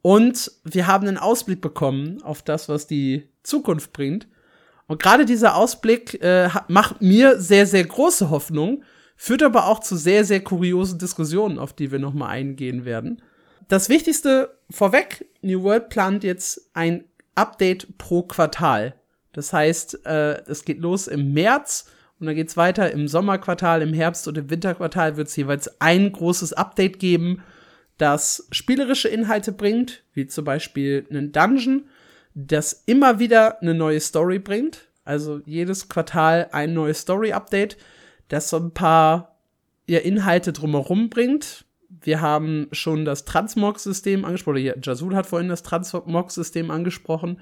Und wir haben einen Ausblick bekommen auf das, was die Zukunft bringt. Und gerade dieser Ausblick äh, macht mir sehr, sehr große Hoffnung, führt aber auch zu sehr, sehr kuriosen Diskussionen, auf die wir noch mal eingehen werden. Das Wichtigste vorweg, New World plant jetzt ein Update pro Quartal. Das heißt, äh, es geht los im März und dann geht's weiter im Sommerquartal, im Herbst und im Winterquartal wird es jeweils ein großes Update geben das spielerische Inhalte bringt, wie zum Beispiel einen Dungeon, das immer wieder eine neue Story bringt. Also jedes Quartal ein neues Story-Update, das so ein paar ja, Inhalte drumherum bringt. Wir haben schon das Transmog-System angesprochen. Ja, Jasul hat vorhin das Transmog-System angesprochen.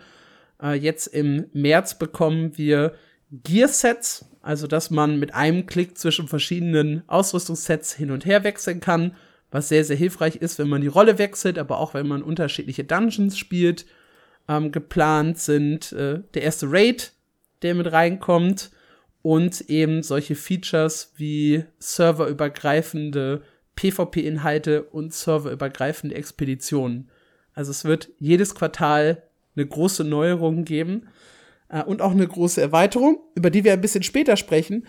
Äh, jetzt im März bekommen wir Gear-Sets, also dass man mit einem Klick zwischen verschiedenen Ausrüstungssets hin und her wechseln kann, was sehr, sehr hilfreich ist, wenn man die Rolle wechselt, aber auch wenn man unterschiedliche Dungeons spielt. Ähm, geplant sind äh, der erste Raid, der mit reinkommt und eben solche Features wie serverübergreifende PvP-Inhalte und serverübergreifende Expeditionen. Also es wird jedes Quartal eine große Neuerung geben äh, und auch eine große Erweiterung, über die wir ein bisschen später sprechen.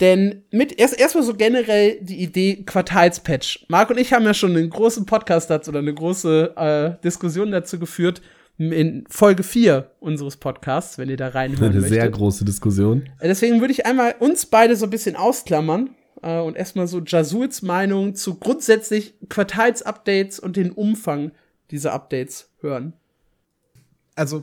Denn mit erst erstmal so generell die Idee Quartalspatch. Marc und ich haben ja schon einen großen Podcast dazu oder eine große äh, Diskussion dazu geführt in Folge 4 unseres Podcasts, wenn ihr da reinhören Eine möchtet. sehr große Diskussion. Äh, Deswegen würde ich einmal uns beide so ein bisschen ausklammern äh, und erstmal so Jasuls Meinung zu grundsätzlich Quartalsupdates und den Umfang dieser Updates hören. Also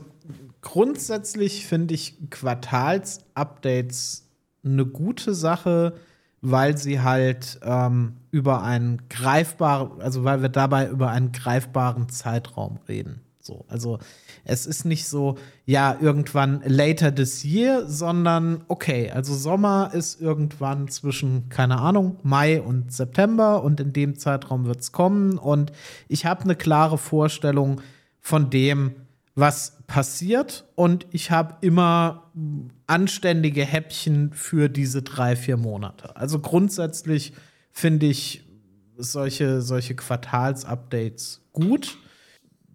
grundsätzlich finde ich Quartalsupdates eine gute Sache, weil sie halt ähm, über einen greifbaren, also weil wir dabei über einen greifbaren Zeitraum reden. So, also es ist nicht so, ja, irgendwann later this year, sondern okay, also Sommer ist irgendwann zwischen, keine Ahnung, Mai und September und in dem Zeitraum wird es kommen und ich habe eine klare Vorstellung von dem, was passiert und ich habe immer anständige Häppchen für diese drei, vier Monate. Also grundsätzlich finde ich solche, solche Quartalsupdates gut.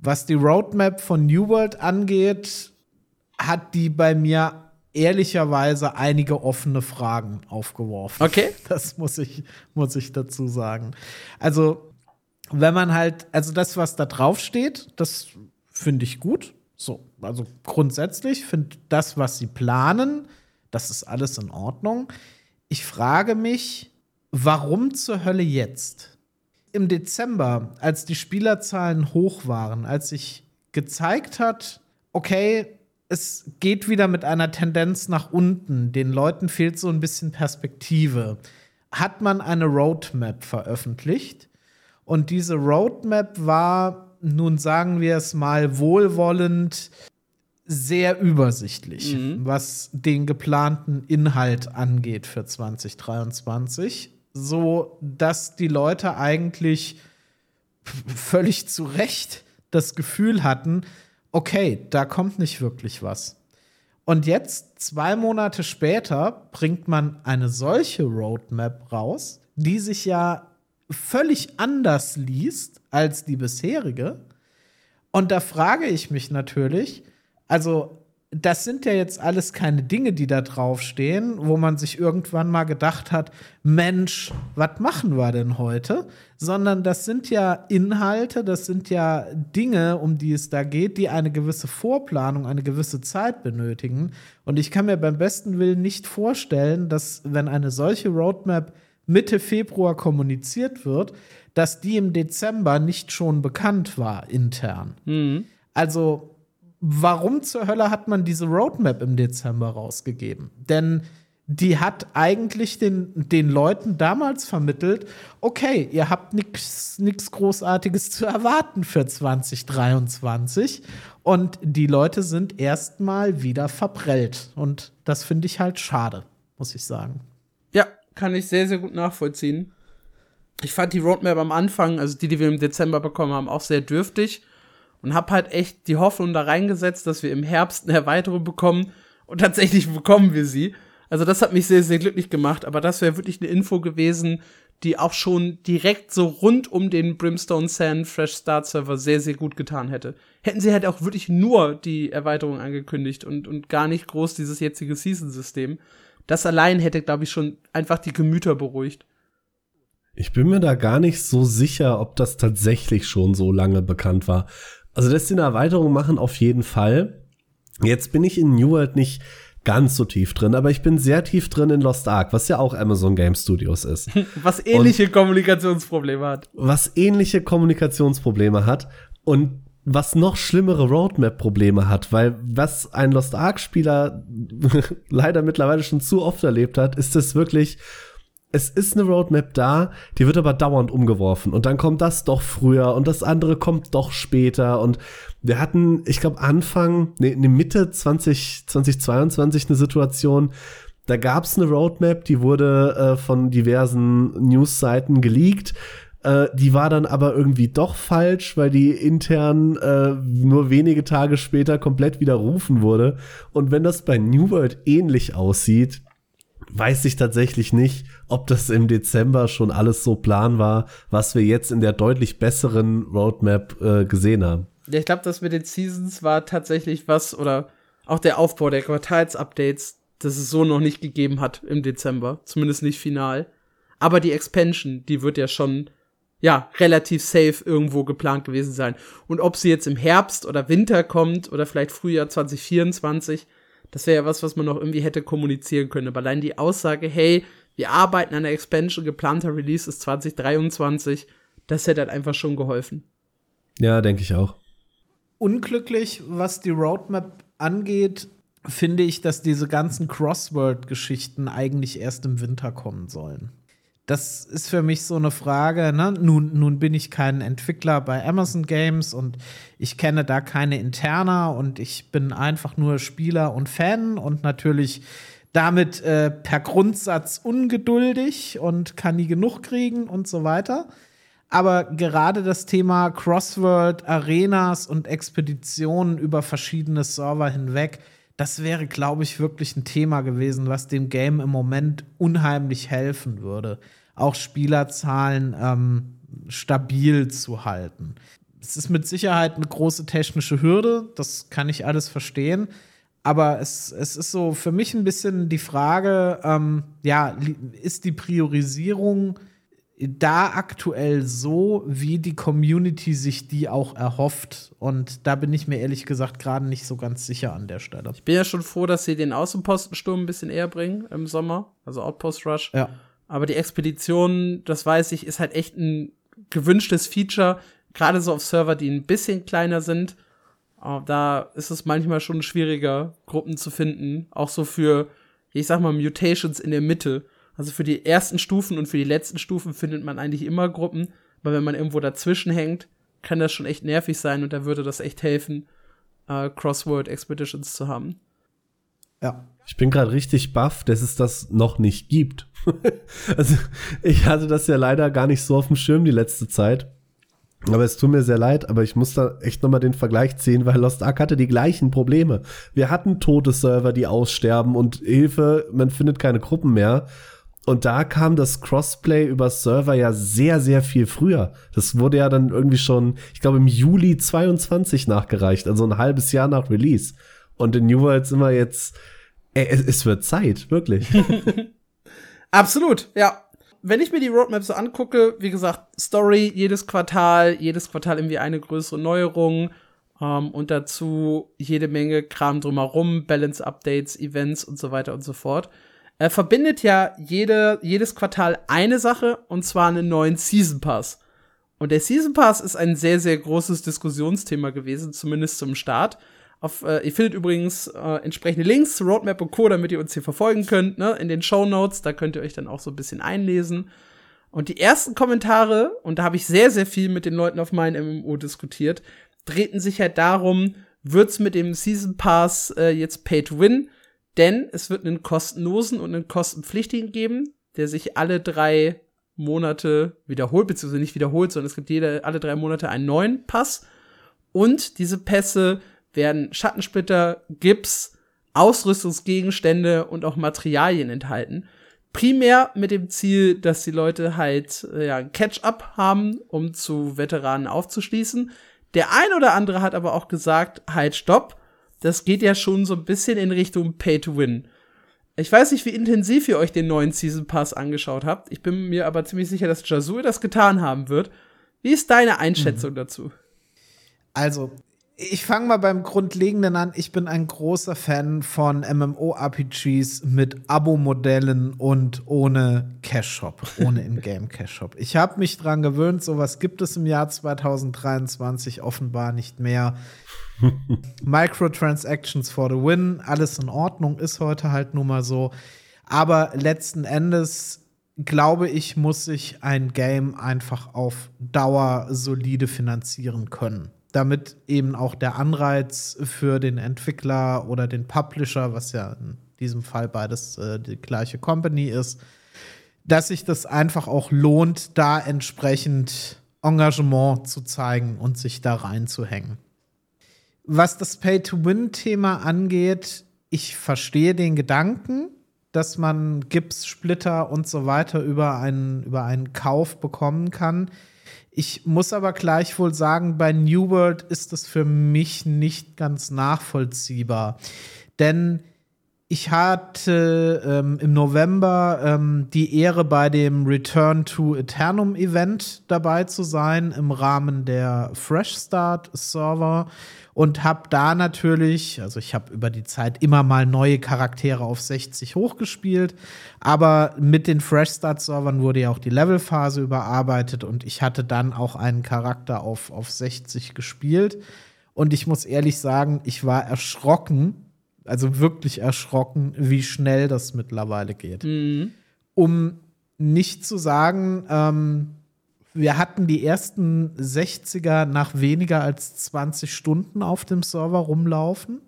Was die Roadmap von New World angeht, hat die bei mir ehrlicherweise einige offene Fragen aufgeworfen. Okay. Das muss ich, muss ich dazu sagen. Also, wenn man halt, also das, was da drauf steht, das finde ich gut. So, also grundsätzlich finde das, was sie planen, das ist alles in Ordnung. Ich frage mich, warum zur Hölle jetzt? Im Dezember, als die Spielerzahlen hoch waren, als sich gezeigt hat, okay, es geht wieder mit einer Tendenz nach unten, den Leuten fehlt so ein bisschen Perspektive, hat man eine Roadmap veröffentlicht. Und diese Roadmap war nun sagen wir es mal wohlwollend, sehr übersichtlich, mhm. was den geplanten Inhalt angeht für 2023, so dass die Leute eigentlich völlig zu Recht das Gefühl hatten, okay, da kommt nicht wirklich was. Und jetzt, zwei Monate später, bringt man eine solche Roadmap raus, die sich ja völlig anders liest als die bisherige. Und da frage ich mich natürlich, also das sind ja jetzt alles keine Dinge, die da draufstehen, wo man sich irgendwann mal gedacht hat, Mensch, was machen wir denn heute? Sondern das sind ja Inhalte, das sind ja Dinge, um die es da geht, die eine gewisse Vorplanung, eine gewisse Zeit benötigen. Und ich kann mir beim besten Willen nicht vorstellen, dass wenn eine solche Roadmap Mitte Februar kommuniziert wird, dass die im Dezember nicht schon bekannt war intern. Mhm. Also, warum zur Hölle hat man diese Roadmap im Dezember rausgegeben? Denn die hat eigentlich den, den Leuten damals vermittelt, okay, ihr habt nichts Großartiges zu erwarten für 2023. Und die Leute sind erstmal wieder verprellt. Und das finde ich halt schade, muss ich sagen. Ja, kann ich sehr, sehr gut nachvollziehen. Ich fand die Roadmap am Anfang, also die, die wir im Dezember bekommen haben, auch sehr dürftig und hab halt echt die Hoffnung da reingesetzt, dass wir im Herbst eine Erweiterung bekommen und tatsächlich bekommen wir sie. Also das hat mich sehr, sehr glücklich gemacht, aber das wäre wirklich eine Info gewesen, die auch schon direkt so rund um den Brimstone Sand Fresh Start Server sehr, sehr gut getan hätte. Hätten sie halt auch wirklich nur die Erweiterung angekündigt und, und gar nicht groß dieses jetzige Season-System. Das allein hätte, glaube ich, schon einfach die Gemüter beruhigt. Ich bin mir da gar nicht so sicher, ob das tatsächlich schon so lange bekannt war. Also, dass sie eine Erweiterung machen, auf jeden Fall. Jetzt bin ich in New World nicht ganz so tief drin, aber ich bin sehr tief drin in Lost Ark, was ja auch Amazon Game Studios ist. Was ähnliche Und Kommunikationsprobleme hat. Was ähnliche Kommunikationsprobleme hat. Und was noch schlimmere Roadmap-Probleme hat, weil was ein Lost Ark-Spieler leider mittlerweile schon zu oft erlebt hat, ist es wirklich, es ist eine Roadmap da, die wird aber dauernd umgeworfen und dann kommt das doch früher und das andere kommt doch später und wir hatten, ich glaube Anfang, nee, ne Mitte 20, 2022 eine Situation, da gab es eine Roadmap, die wurde äh, von diversen Newsseiten geleakt äh, die war dann aber irgendwie doch falsch, weil die intern äh, nur wenige Tage später komplett widerrufen wurde. Und wenn das bei New World ähnlich aussieht, weiß ich tatsächlich nicht, ob das im Dezember schon alles so plan war, was wir jetzt in der deutlich besseren Roadmap äh, gesehen haben. Ja, ich glaube, das mit den Seasons war tatsächlich was, oder auch der Aufbau der Quartalsupdates, das es so noch nicht gegeben hat im Dezember. Zumindest nicht final. Aber die Expansion, die wird ja schon ja, relativ safe irgendwo geplant gewesen sein. Und ob sie jetzt im Herbst oder Winter kommt oder vielleicht Frühjahr 2024, das wäre ja was, was man noch irgendwie hätte kommunizieren können. Aber allein die Aussage, hey, wir arbeiten an der Expansion, geplanter Release ist 2023, das hätte halt einfach schon geholfen. Ja, denke ich auch. Unglücklich, was die Roadmap angeht, finde ich, dass diese ganzen Crossword-Geschichten eigentlich erst im Winter kommen sollen das ist für mich so eine Frage. Ne? Nun, nun bin ich kein Entwickler bei Amazon Games und ich kenne da keine Interna und ich bin einfach nur Spieler und Fan und natürlich damit äh, per Grundsatz ungeduldig und kann nie genug kriegen und so weiter. Aber gerade das Thema Crossworld, Arenas und Expeditionen über verschiedene Server hinweg, das wäre, glaube ich, wirklich ein Thema gewesen, was dem Game im Moment unheimlich helfen würde, auch Spielerzahlen ähm, stabil zu halten. Es ist mit Sicherheit eine große technische Hürde, das kann ich alles verstehen. Aber es, es ist so für mich ein bisschen die Frage, ähm, ja, ist die Priorisierung da aktuell so, wie die Community sich die auch erhofft. Und da bin ich mir ehrlich gesagt gerade nicht so ganz sicher an der Stelle. Ich bin ja schon froh, dass sie den Außenpostensturm ein bisschen eher bringen im Sommer, also Outpost Rush. Ja. Aber die Expedition, das weiß ich, ist halt echt ein gewünschtes Feature, gerade so auf Server, die ein bisschen kleiner sind. Da ist es manchmal schon schwieriger, Gruppen zu finden. Auch so für, ich sag mal, Mutations in der Mitte also für die ersten Stufen und für die letzten Stufen findet man eigentlich immer Gruppen, aber wenn man irgendwo dazwischen hängt, kann das schon echt nervig sein und da würde das echt helfen, äh, Crossword Expeditions zu haben. Ja. Ich bin gerade richtig baff, dass es das noch nicht gibt. also ich hatte das ja leider gar nicht so auf dem Schirm die letzte Zeit. Aber es tut mir sehr leid, aber ich muss da echt nochmal den Vergleich ziehen, weil Lost Ark hatte die gleichen Probleme. Wir hatten tote Server, die aussterben und Hilfe, man findet keine Gruppen mehr. Und da kam das Crossplay über Server ja sehr, sehr viel früher. Das wurde ja dann irgendwie schon, ich glaube, im Juli 22 nachgereicht, also ein halbes Jahr nach Release. Und in New World sind wir jetzt, ey, es, es wird Zeit, wirklich. Absolut, ja. Wenn ich mir die Roadmap so angucke, wie gesagt, Story jedes Quartal, jedes Quartal irgendwie eine größere Neuerung ähm, und dazu jede Menge Kram drumherum, Balance-Updates, Events und so weiter und so fort er verbindet ja jede, jedes Quartal eine Sache und zwar einen neuen Season Pass. Und der Season Pass ist ein sehr, sehr großes Diskussionsthema gewesen, zumindest zum Start. Auf, äh, ihr findet übrigens äh, entsprechende Links zu Roadmap und Co., damit ihr uns hier verfolgen könnt, ne, in den Show Notes. Da könnt ihr euch dann auch so ein bisschen einlesen. Und die ersten Kommentare, und da habe ich sehr, sehr viel mit den Leuten auf meinem MMO diskutiert, drehten sich halt darum, wird's mit dem Season Pass äh, jetzt Pay to Win? Denn es wird einen kostenlosen und einen kostenpflichtigen geben, der sich alle drei Monate wiederholt, beziehungsweise nicht wiederholt, sondern es gibt jede, alle drei Monate einen neuen Pass. Und diese Pässe werden Schattensplitter, Gips, Ausrüstungsgegenstände und auch Materialien enthalten. Primär mit dem Ziel, dass die Leute halt äh, ja, ein Catch-up haben, um zu Veteranen aufzuschließen. Der ein oder andere hat aber auch gesagt, halt, stopp, das geht ja schon so ein bisschen in Richtung Pay to Win. Ich weiß nicht, wie intensiv ihr euch den neuen Season Pass angeschaut habt. Ich bin mir aber ziemlich sicher, dass Jasur das getan haben wird. Wie ist deine Einschätzung mhm. dazu? Also, ich fange mal beim Grundlegenden an. Ich bin ein großer Fan von MMORPGs mit Abo-Modellen und ohne Cash-Shop, ohne In-Game-Cash-Shop. Ich habe mich dran gewöhnt, sowas gibt es im Jahr 2023 offenbar nicht mehr. Microtransactions for the win, alles in Ordnung, ist heute halt nun mal so. Aber letzten Endes glaube ich, muss sich ein Game einfach auf Dauer solide finanzieren können damit eben auch der Anreiz für den Entwickler oder den Publisher, was ja in diesem Fall beides äh, die gleiche Company ist, dass sich das einfach auch lohnt, da entsprechend Engagement zu zeigen und sich da reinzuhängen. Was das Pay-to-Win-Thema angeht, ich verstehe den Gedanken, dass man Gipssplitter und so weiter über einen, über einen Kauf bekommen kann. Ich muss aber gleichwohl sagen, bei New World ist das für mich nicht ganz nachvollziehbar. Denn ich hatte ähm, im November ähm, die Ehre, bei dem Return to Eternum Event dabei zu sein im Rahmen der Fresh Start Server und habe da natürlich, also ich habe über die Zeit immer mal neue Charaktere auf 60 hochgespielt, aber mit den Fresh Start Servern wurde ja auch die Levelphase überarbeitet und ich hatte dann auch einen Charakter auf, auf 60 gespielt und ich muss ehrlich sagen, ich war erschrocken, also wirklich erschrocken, wie schnell das mittlerweile geht. Mhm. Um nicht zu sagen, ähm, wir hatten die ersten 60er nach weniger als 20 Stunden auf dem Server rumlaufen.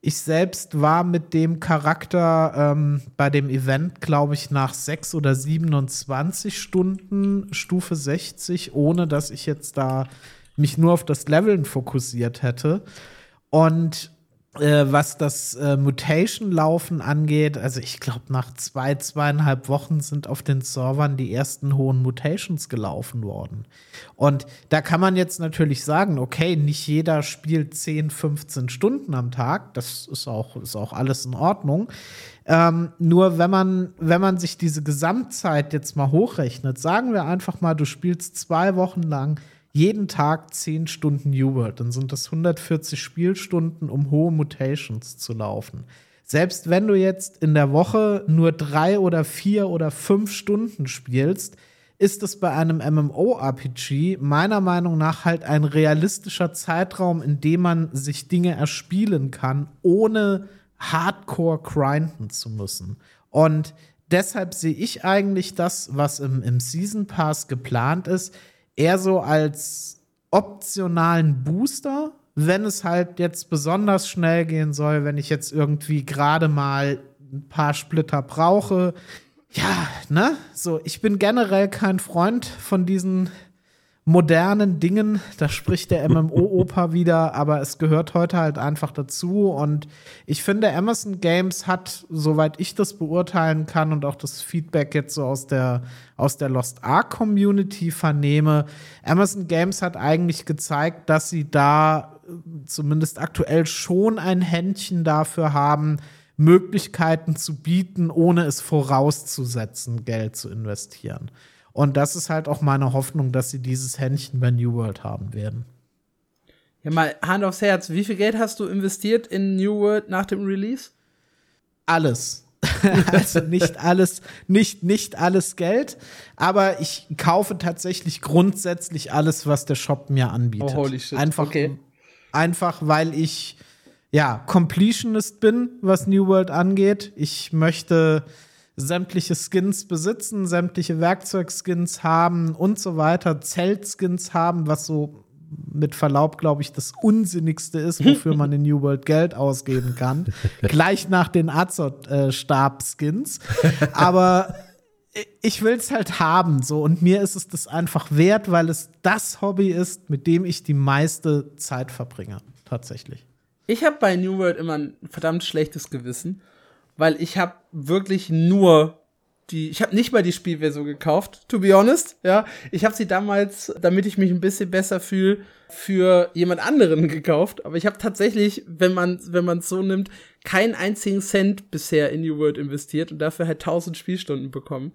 Ich selbst war mit dem Charakter ähm, bei dem Event, glaube ich, nach 6 oder 27 Stunden Stufe 60, ohne dass ich jetzt da mich nur auf das Leveln fokussiert hätte. Und äh, was das äh, Mutation-Laufen angeht, also ich glaube, nach zwei, zweieinhalb Wochen sind auf den Servern die ersten hohen Mutations gelaufen worden. Und da kann man jetzt natürlich sagen, okay, nicht jeder spielt 10, 15 Stunden am Tag. Das ist auch, ist auch alles in Ordnung. Ähm, nur wenn man, wenn man sich diese Gesamtzeit jetzt mal hochrechnet, sagen wir einfach mal, du spielst zwei Wochen lang jeden Tag 10 Stunden New World, dann sind das 140 Spielstunden, um hohe Mutations zu laufen. Selbst wenn du jetzt in der Woche nur drei oder vier oder fünf Stunden spielst, ist es bei einem MMORPG meiner Meinung nach halt ein realistischer Zeitraum, in dem man sich Dinge erspielen kann, ohne hardcore grinden zu müssen. Und deshalb sehe ich eigentlich das, was im, im Season Pass geplant ist, eher so als optionalen Booster, wenn es halt jetzt besonders schnell gehen soll, wenn ich jetzt irgendwie gerade mal ein paar Splitter brauche. Ja, ne? So, ich bin generell kein Freund von diesen modernen Dingen. Da spricht der MMO-Opa wieder, aber es gehört heute halt einfach dazu. Und ich finde, Amazon Games hat, soweit ich das beurteilen kann und auch das Feedback jetzt so aus der, aus der Lost Ark Community vernehme, Amazon Games hat eigentlich gezeigt, dass sie da äh, zumindest aktuell schon ein Händchen dafür haben, Möglichkeiten zu bieten, ohne es vorauszusetzen, Geld zu investieren. Und das ist halt auch meine Hoffnung, dass sie dieses Händchen bei New World haben werden. Ja, mal Hand aufs Herz, wie viel Geld hast du investiert in New World nach dem Release? Alles. also nicht alles, nicht, nicht alles Geld, aber ich kaufe tatsächlich grundsätzlich alles, was der Shop mir anbietet. Oh, holy shit. Einfach, okay. einfach weil ich ja Completionist bin, was New World angeht. Ich möchte sämtliche Skins besitzen, sämtliche Werkzeugskins haben und so weiter, Zeltskins haben, was so mit Verlaub, glaube ich, das Unsinnigste ist, wofür man in New World Geld ausgeben kann. Gleich nach den Azot-Stab-Skins. Aber ich will es halt haben, so. Und mir ist es das einfach wert, weil es das Hobby ist, mit dem ich die meiste Zeit verbringe. Tatsächlich. Ich habe bei New World immer ein verdammt schlechtes Gewissen weil ich habe wirklich nur die, ich habe nicht mal die Spielversion gekauft, to be honest, ja. Ich habe sie damals, damit ich mich ein bisschen besser fühle, für jemand anderen gekauft, aber ich habe tatsächlich, wenn man wenn man es so nimmt, keinen einzigen Cent bisher in New World investiert und dafür halt 1000 Spielstunden bekommen.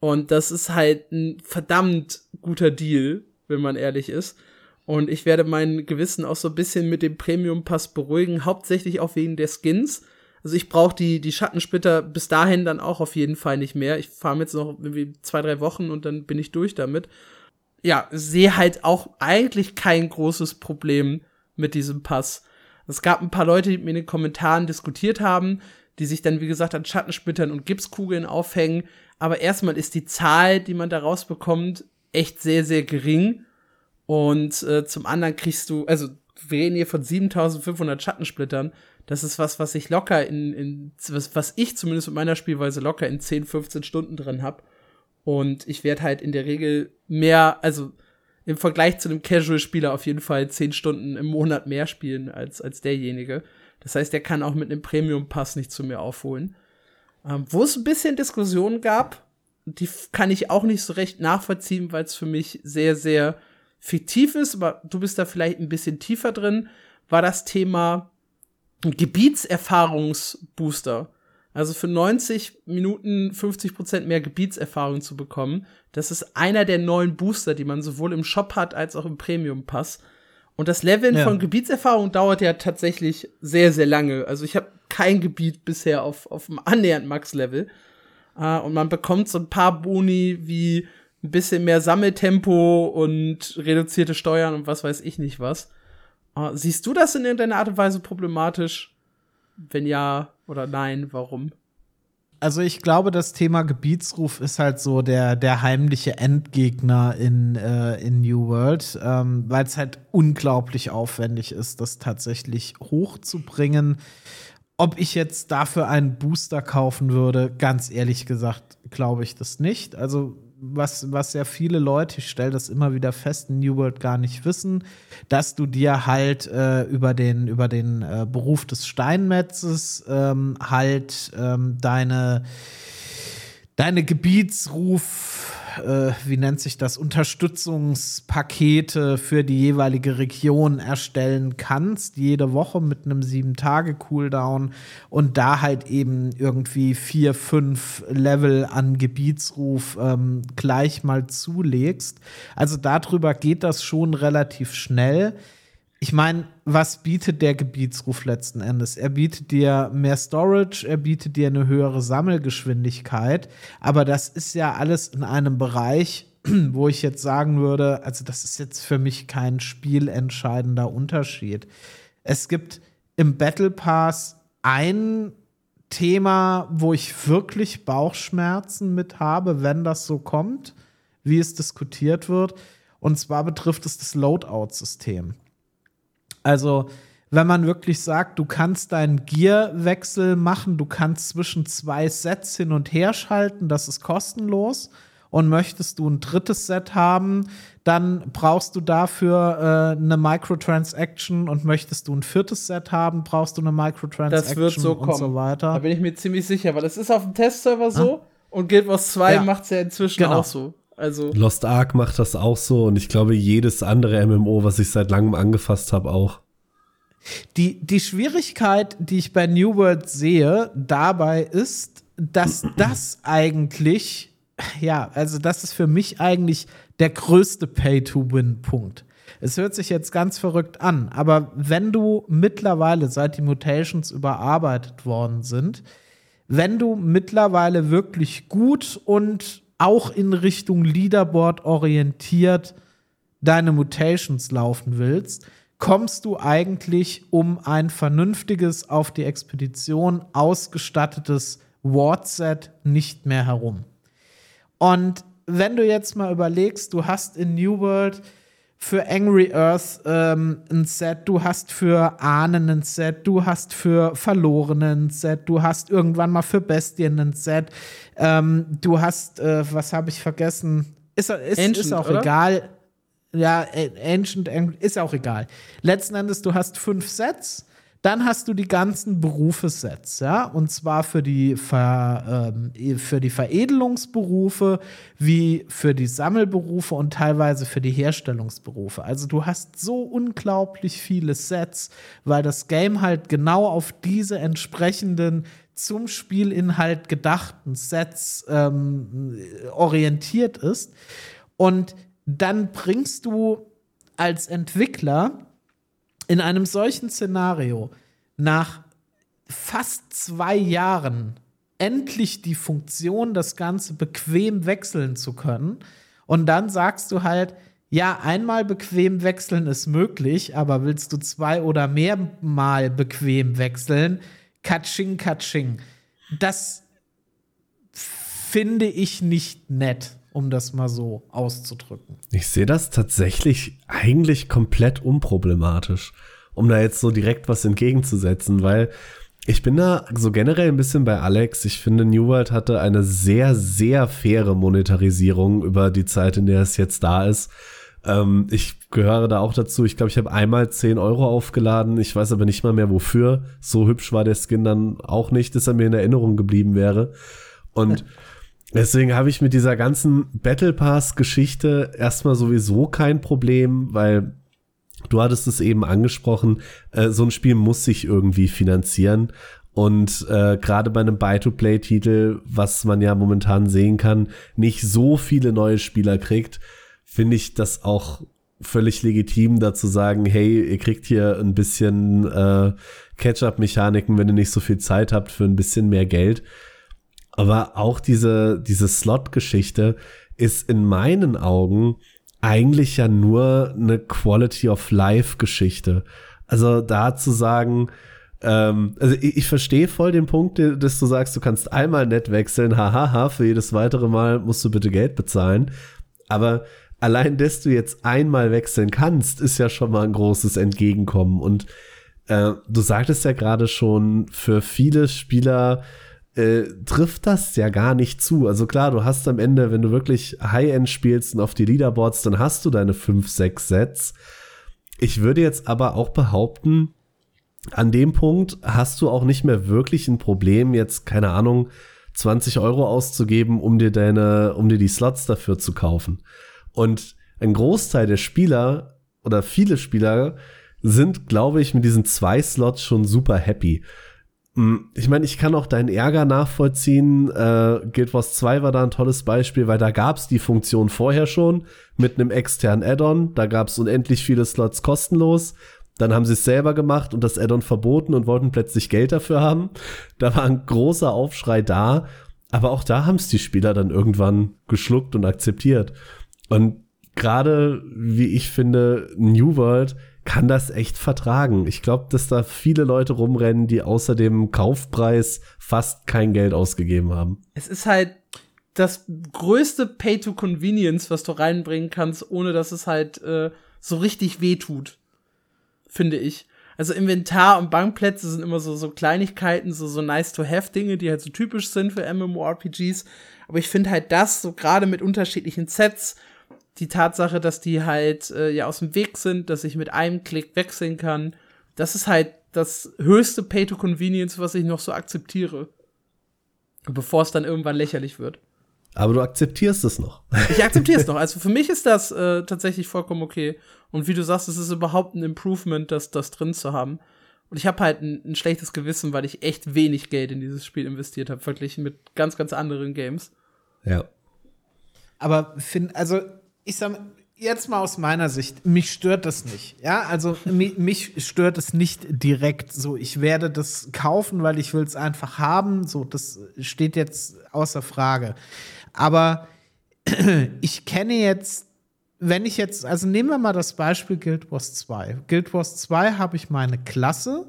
Und das ist halt ein verdammt guter Deal, wenn man ehrlich ist. Und ich werde mein Gewissen auch so ein bisschen mit dem Premium Pass beruhigen, hauptsächlich auch wegen der Skins. Also ich brauche die, die Schattensplitter bis dahin dann auch auf jeden Fall nicht mehr. Ich fahre jetzt noch irgendwie zwei, drei Wochen und dann bin ich durch damit. Ja, sehe halt auch eigentlich kein großes Problem mit diesem Pass. Es gab ein paar Leute, die mir in den Kommentaren diskutiert haben, die sich dann, wie gesagt, an Schattensplittern und Gipskugeln aufhängen. Aber erstmal ist die Zahl, die man da rausbekommt, echt sehr, sehr gering. Und äh, zum anderen kriegst du, also wir reden hier von 7500 Schattensplittern. Das ist was, was ich locker in, in was, was ich zumindest mit meiner Spielweise locker in 10, 15 Stunden drin habe. Und ich werde halt in der Regel mehr, also im Vergleich zu einem Casual-Spieler auf jeden Fall 10 Stunden im Monat mehr spielen als, als derjenige. Das heißt, der kann auch mit einem Premium-Pass nicht zu mir aufholen. Ähm, wo es ein bisschen Diskussionen gab, die kann ich auch nicht so recht nachvollziehen, weil es für mich sehr, sehr fiktiv ist, aber du bist da vielleicht ein bisschen tiefer drin, war das Thema Gebietserfahrungsbooster. Also für 90 Minuten 50% mehr Gebietserfahrung zu bekommen. Das ist einer der neuen Booster, die man sowohl im Shop hat als auch im Premium Pass. Und das Leveln ja. von Gebietserfahrung dauert ja tatsächlich sehr, sehr lange. Also ich habe kein Gebiet bisher auf, auf einem annähernd Max-Level. Uh, und man bekommt so ein paar Boni wie ein bisschen mehr Sammeltempo und reduzierte Steuern und was weiß ich nicht was. Uh, siehst du das in irgendeiner Art und Weise problematisch? Wenn ja oder nein, warum? Also ich glaube, das Thema Gebietsruf ist halt so der, der heimliche Endgegner in, äh, in New World, ähm, weil es halt unglaublich aufwendig ist, das tatsächlich hochzubringen. Ob ich jetzt dafür einen Booster kaufen würde, ganz ehrlich gesagt, glaube ich das nicht. Also was, was ja viele Leute, ich stelle das immer wieder fest, in New World gar nicht wissen, dass du dir halt äh, über den, über den äh, Beruf des Steinmetzes ähm, halt ähm, deine, deine Gebietsruf äh, wie nennt sich das, Unterstützungspakete für die jeweilige Region erstellen kannst, jede Woche mit einem sieben Tage Cooldown und da halt eben irgendwie vier, fünf Level an Gebietsruf ähm, gleich mal zulegst. Also darüber geht das schon relativ schnell ich meine, was bietet der Gebietsruf letzten Endes? Er bietet dir mehr Storage, er bietet dir eine höhere Sammelgeschwindigkeit, aber das ist ja alles in einem Bereich, wo ich jetzt sagen würde, also das ist jetzt für mich kein spielentscheidender Unterschied. Es gibt im Battle Pass ein Thema, wo ich wirklich Bauchschmerzen mit habe, wenn das so kommt, wie es diskutiert wird. Und zwar betrifft es das Loadout-System. Also, wenn man wirklich sagt, du kannst deinen Gearwechsel machen, du kannst zwischen zwei Sets hin und her schalten, das ist kostenlos. Und möchtest du ein drittes Set haben, dann brauchst du dafür äh, eine Microtransaction und möchtest du ein viertes Set haben, brauchst du eine Microtransaction das wird so und kommen. so weiter. Da bin ich mir ziemlich sicher, weil das ist auf dem Testserver so ah. und Guild Wars 2 ja. macht es ja inzwischen genau. auch so. Also Lost Ark macht das auch so und ich glaube jedes andere MMO, was ich seit langem angefasst habe, auch. Die, die Schwierigkeit, die ich bei New World sehe, dabei ist, dass das eigentlich, ja, also das ist für mich eigentlich der größte Pay-to-Win-Punkt. Es hört sich jetzt ganz verrückt an, aber wenn du mittlerweile, seit die Mutations überarbeitet worden sind, wenn du mittlerweile wirklich gut und auch in Richtung Leaderboard orientiert deine Mutations laufen willst, kommst du eigentlich um ein vernünftiges auf die Expedition ausgestattetes Wardset nicht mehr herum. Und wenn du jetzt mal überlegst, du hast in New World für Angry Earth ähm, ein Set, du hast für Ahnen ein Set, du hast für Verlorenen ein Set, du hast irgendwann mal für Bestien ein Set, ähm, du hast, äh, was habe ich vergessen? Ist, ist, Ancient, ist auch oder? egal. Ja, Ancient ist auch egal. Letzten Endes, du hast fünf Sets, dann hast du die ganzen Berufesets, ja, und zwar für die, Ver, ähm, für die Veredelungsberufe, wie für die Sammelberufe und teilweise für die Herstellungsberufe. Also du hast so unglaublich viele Sets, weil das Game halt genau auf diese entsprechenden zum Spielinhalt gedachten Sets ähm, orientiert ist. Und dann bringst du als Entwickler in einem solchen Szenario nach fast zwei Jahren endlich die Funktion, das Ganze bequem wechseln zu können. Und dann sagst du halt, ja, einmal bequem wechseln ist möglich, aber willst du zwei oder mehrmal bequem wechseln? Katsching, katsching. Das finde ich nicht nett, um das mal so auszudrücken. Ich sehe das tatsächlich eigentlich komplett unproblematisch, um da jetzt so direkt was entgegenzusetzen, weil ich bin da so generell ein bisschen bei Alex. Ich finde, New World hatte eine sehr, sehr faire Monetarisierung über die Zeit, in der es jetzt da ist. Ähm, ich gehöre da auch dazu. Ich glaube, ich habe einmal 10 Euro aufgeladen. Ich weiß aber nicht mal mehr wofür. So hübsch war der Skin dann auch nicht, dass er mir in Erinnerung geblieben wäre. Und deswegen habe ich mit dieser ganzen Battle Pass Geschichte erstmal sowieso kein Problem, weil du hattest es eben angesprochen, äh, so ein Spiel muss sich irgendwie finanzieren. Und äh, gerade bei einem Buy-to-Play-Titel, was man ja momentan sehen kann, nicht so viele neue Spieler kriegt, finde ich das auch völlig legitim, da zu sagen, hey, ihr kriegt hier ein bisschen äh, Catch-up-Mechaniken, wenn ihr nicht so viel Zeit habt, für ein bisschen mehr Geld. Aber auch diese, diese Slot-Geschichte ist in meinen Augen eigentlich ja nur eine Quality of Life-Geschichte. Also da zu sagen, ähm, also ich, ich verstehe voll den Punkt, dass du sagst, du kannst einmal nett wechseln, hahaha, für jedes weitere Mal musst du bitte Geld bezahlen. Aber allein, dass du jetzt einmal wechseln kannst, ist ja schon mal ein großes Entgegenkommen. Und äh, du sagtest ja gerade schon, für viele Spieler äh, trifft das ja gar nicht zu. Also klar, du hast am Ende, wenn du wirklich High-End spielst und auf die Leaderboards, dann hast du deine 5, 6 Sets. Ich würde jetzt aber auch behaupten, an dem Punkt hast du auch nicht mehr wirklich ein Problem, jetzt, keine Ahnung, 20 Euro auszugeben, um dir deine, um dir die Slots dafür zu kaufen. Und ein Großteil der Spieler oder viele Spieler sind, glaube ich, mit diesen zwei Slots schon super happy. Hm, ich meine, ich kann auch deinen Ärger nachvollziehen. Äh, Guild Wars 2 war da ein tolles Beispiel, weil da gab es die Funktion vorher schon mit einem externen Add-on. Da gab es unendlich viele Slots kostenlos. Dann haben sie es selber gemacht und das Add-on verboten und wollten plötzlich Geld dafür haben. Da war ein großer Aufschrei da. Aber auch da haben es die Spieler dann irgendwann geschluckt und akzeptiert. Und gerade, wie ich finde, New World kann das echt vertragen. Ich glaube, dass da viele Leute rumrennen, die außer dem Kaufpreis fast kein Geld ausgegeben haben. Es ist halt das größte Pay-to-Convenience, was du reinbringen kannst, ohne dass es halt äh, so richtig wehtut, finde ich. Also Inventar und Bankplätze sind immer so, so Kleinigkeiten, so, so nice-to-have-Dinge, die halt so typisch sind für MMORPGs. Aber ich finde halt das, so gerade mit unterschiedlichen Sets die Tatsache, dass die halt äh, ja aus dem Weg sind, dass ich mit einem Klick wechseln kann, das ist halt das höchste Pay-to-Convenience, was ich noch so akzeptiere. Bevor es dann irgendwann lächerlich wird. Aber du akzeptierst es noch. Ich akzeptiere es noch. Also für mich ist das äh, tatsächlich vollkommen okay. Und wie du sagst, es ist überhaupt ein Improvement, das, das drin zu haben. Und ich habe halt ein, ein, schlechtes Gewissen, weil ich echt wenig Geld in dieses Spiel investiert habe, verglichen mit ganz, ganz anderen Games. Ja. Aber find, also ich sag jetzt mal aus meiner Sicht, mich stört das nicht. Ja, also mich, mich stört es nicht direkt so. Ich werde das kaufen, weil ich will es einfach haben. So, das steht jetzt außer Frage. Aber ich kenne jetzt, wenn ich jetzt, also nehmen wir mal das Beispiel Guild Wars 2. Guild Wars 2 habe ich meine Klasse